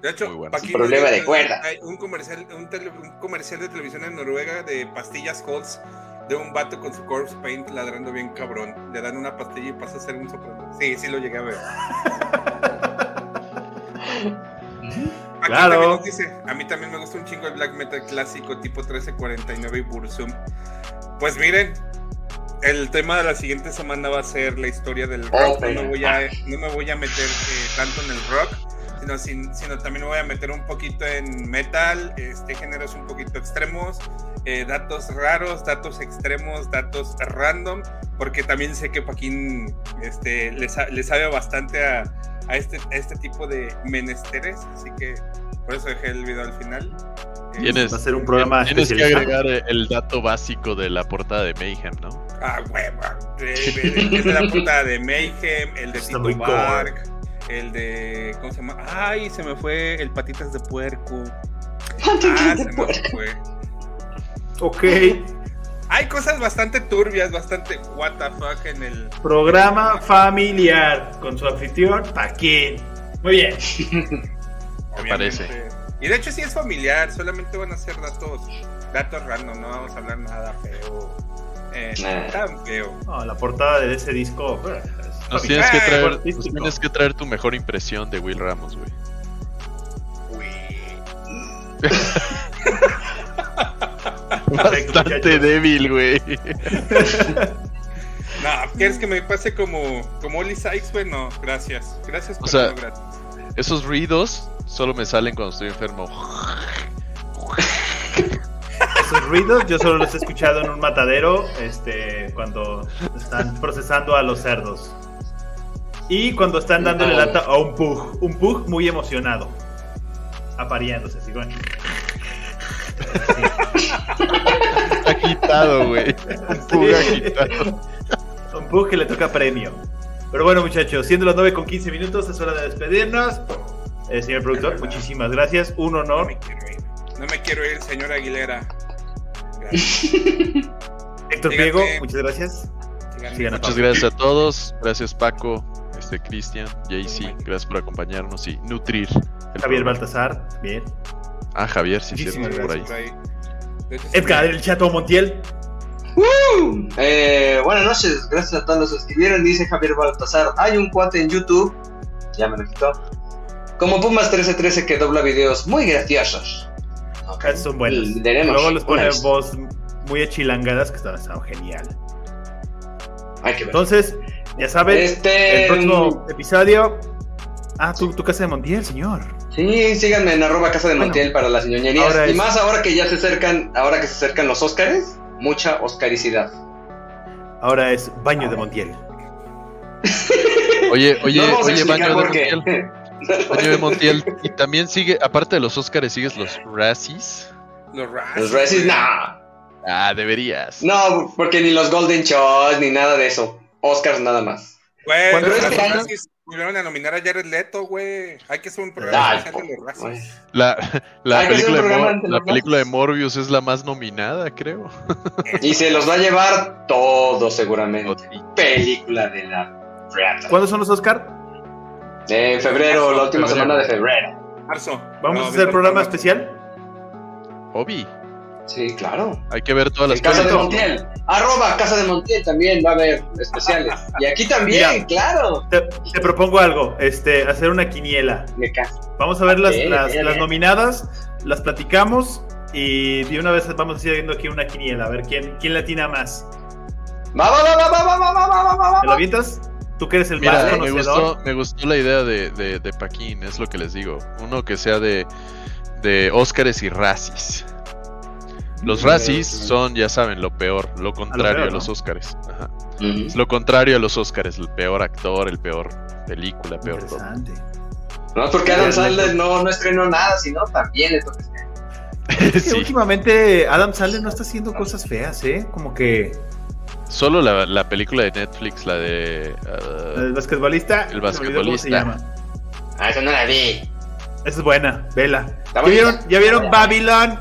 De hecho, Muy bueno. pa' aquí Problema de cuerda. Hay un comercial, un, tele- un comercial de televisión en Noruega de pastillas Halls de un vato con su corpse paint ladrando bien cabrón. Le dan una pastilla y pasa a ser un soprano. Sí, sí lo llegué a ver. Aquí Claro. también nos dice, a mí también me gusta un chingo el black metal clásico tipo 1349 y Burzum. Pues miren, el tema de la siguiente semana va a ser la historia del rock. No me voy a, no me voy a meter eh, tanto en el rock, sino, sin- sino también me voy a meter un poquito en metal, este géneros un poquito extremos, eh, datos raros, datos extremos, datos random, porque también sé que Paquín este, le, sa- le sabe bastante a, a este, a este tipo de menesteres, así que por eso dejé el video al final. Tienes, Va a ser un programa tienes que agregar el dato básico de la portada de Mayhem, ¿no? Ah, hueva. De, de- es de la puta de Mayhem, el de Está Tito. Bark, el de. ¿Cómo se llama? Ay, se me fue el Patitas de Puerco. Ah, se me fue. Ok. Hay cosas bastante turbias, bastante what the fuck en el. Programa familiar con su anfitrión, Paquín. Muy bien. Me parece. Y de hecho sí es familiar, solamente van a ser datos, datos random, no vamos a hablar nada feo. Eh, Nah. tan feo. No, la portada de ese disco. eh, es Nos familiar, tienes que traer, nos artístico. tienes que traer tu mejor impresión de Will Ramos, güey. Bastante débil, güey. No, ¿quieres que me pase como, como Oli Sykes? Bueno, gracias. Gracias, O pero sea, no gracias. Esos ruidos solo me salen cuando estoy enfermo. Esos ruidos yo solo los he escuchado en un matadero este, cuando están procesando a los cerdos. Y cuando están dándole lata a un pug. Un pug muy emocionado. Apareándose, así bueno. Agitado, güey. Un pug agitado. Un pug que le toca premio. Pero bueno, muchachos, siendo las 9 con 15 minutos, es hora de despedirnos. Eh, señor productor. Muchísimas gracias. Un honor. No me quiero ir, señor Aguilera. Héctor. Priego, muchas gracias. Muchas gracias a todos. Gracias Paco, este Cristian, JC, gracias por acompañarnos y nutrir. el Javier programa. Baltasar, bien. Ah, Javier, sí, Muchísimas por ahí. gracias. Edgar, el chato Montiel. ¡Woo! Eh, buenas noches, gracias a todos los que escribieron. Dice Javier Baltasar: Hay un cuate en YouTube, ya me lo quitó, como Pumas 1313 que dobla videos muy graciosos. Esos son buenos. Luego les pone voz muy achilangadas que están, están genial. Hay que ver. Entonces, ya saben, Este- el próximo episodio. Ah, tu, tu casa de Montiel, señor. Sí, síganme en arroba casa de Bueno, Montiel para las ñoñerías. Y más ahora que ya se acercan, ahora que se acercan los Óscares, mucha oscaricidad. Ahora es baño de Montiel. Oye, oye, No vamos oye, Baño de. Montiel. De Montiel. Y también sigue, aparte de los Oscars, sigues los Razzies. Los Razzies. Los Razzies, nah. Ah, deberías. No, porque ni los Golden Shows, ni nada de eso. Oscars nada más. Güey, ¿Cuándo los es este año? Razzies volvieron a nominar a Jared Leto, güey. Hay que hacer un programa Ay, especial de los Razzies. La, la película, de, Mor- la película de Morbius es la más nominada, creo. Y se los va a llevar todo seguramente. Película de la reata. ¿Cuándo son los Oscar? En febrero, la última Febrero. semana de febrero. Marzo. ¿Vamos No, a hacer programa especial? Obi. Sí, claro. Hay que ver todas las Casa de. Montiel. Arroba Casa de Montiel también va a haber especiales. Y aquí también, Mira. claro. Te, te propongo algo, este, hacer una quiniela. Me caso. Vamos a ver las, Bien, las, bien, las bien. nominadas, las platicamos y de una vez vamos haciendo aquí una quiniela, a ver quién, quién latina más. Va, va, va, va, va, va, va, va, va, va, va. ¿Te lo avientas? Tú que eres el más Mira, me conocedor. gustó, me gustó la idea de, de, de Paquín, es lo que les digo. Uno que sea de, de Óscares y Razzies. Los Razzies son, ya saben, lo peor, lo contrario a, peor, ¿no? los Óscares. Ajá. Es lo contrario a los Óscares, el peor actor, el peor película, peor todo. Interesante. No, porque Adam Sandler no, no estrenó nada, sino también le toca año. Es que Sí. últimamente Adam Sandler no está haciendo cosas feas, ¿eh? Como que Solo la, la película de Netflix, la de... ah, el basquetbolista. El se me olvidó cómo se basquetbolista. llama. Ah, esa no la vi. Esa es buena, vela. ¿Ya vieron, ¿Ya vieron Babylon?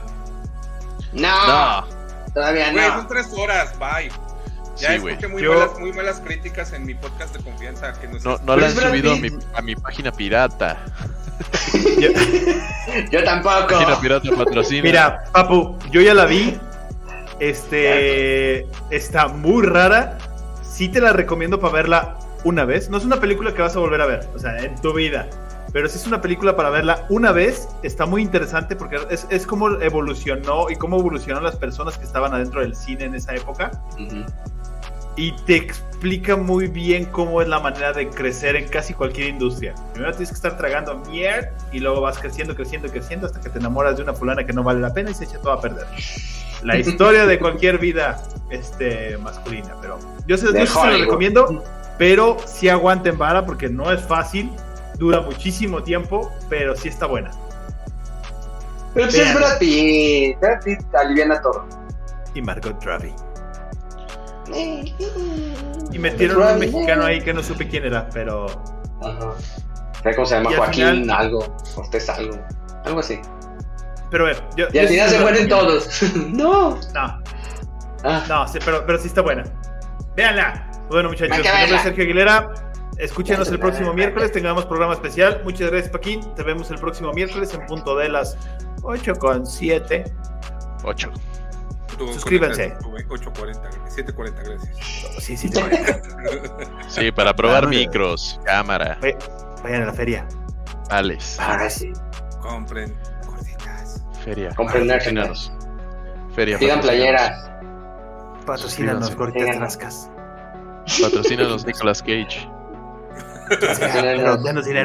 No, no, todavía no. son tres horas, bye. Ya Sí, escuché güey. muy, Yo- malas, muy malas críticas en mi podcast de confianza. Que no, no, no la han Brad subido a mi, a mi página pirata. Yo tampoco. Página pirata patrocina. Mira, Papu, yo ya la vi. Este está muy rara. Sí te la recomiendo para verla una vez. No es una película que vas a volver a ver, o sea, en tu vida. Pero sí es una película para verla una vez. Está muy interesante porque es, es cómo evolucionó y cómo evolucionaron las personas que estaban adentro del cine en esa época. Y te explica muy bien cómo es la manera de crecer en casi cualquier industria. Primero tienes que estar tragando mierda y luego vas creciendo, creciendo, creciendo hasta que te enamoras de una fulana que no vale la pena y se echa todo a perder. La historia de cualquier vida este, masculina. Pero yo se, yo se lo recomiendo, pero sí aguanten vara porque no es fácil. Dura muchísimo tiempo, pero sí está buena. Pero pues es. Brad Pitt. Brad Pitt aliviana todo. Y Margot Robbie. Y metieron un Robbie. mexicano ahí que no supe quién era, pero Ajá. ¿Sabes cómo se llama? Joaquín final- algo. Cortés algo. Algo así. Pero bueno, yo, Y al final se mueren todos. no. No, Ah. no, sí, pero, pero sí está buena. Véanla. Bueno, muchachos, mi nombre es Sergio Aguilera. Escúchenos el próximo miércoles, tengamos programa especial. Muchas gracias, Paquín. Te vemos el próximo miércoles en punto de las 8 con 7. 8. Tú Suscríbanse. conectas, güey, 8.40, 7.40, gracias. Sí, sí, te vayan. Sí, para probar Ah, micros, cámara, Vayan a la feria. vales, Ahora sí. Compren. Feria. Compren. Feria. Sigan playeras. Patrocínanos, gorditas rascas. Patrocínanos, Nicolas Cage. Patrocínanos. Denos dinero.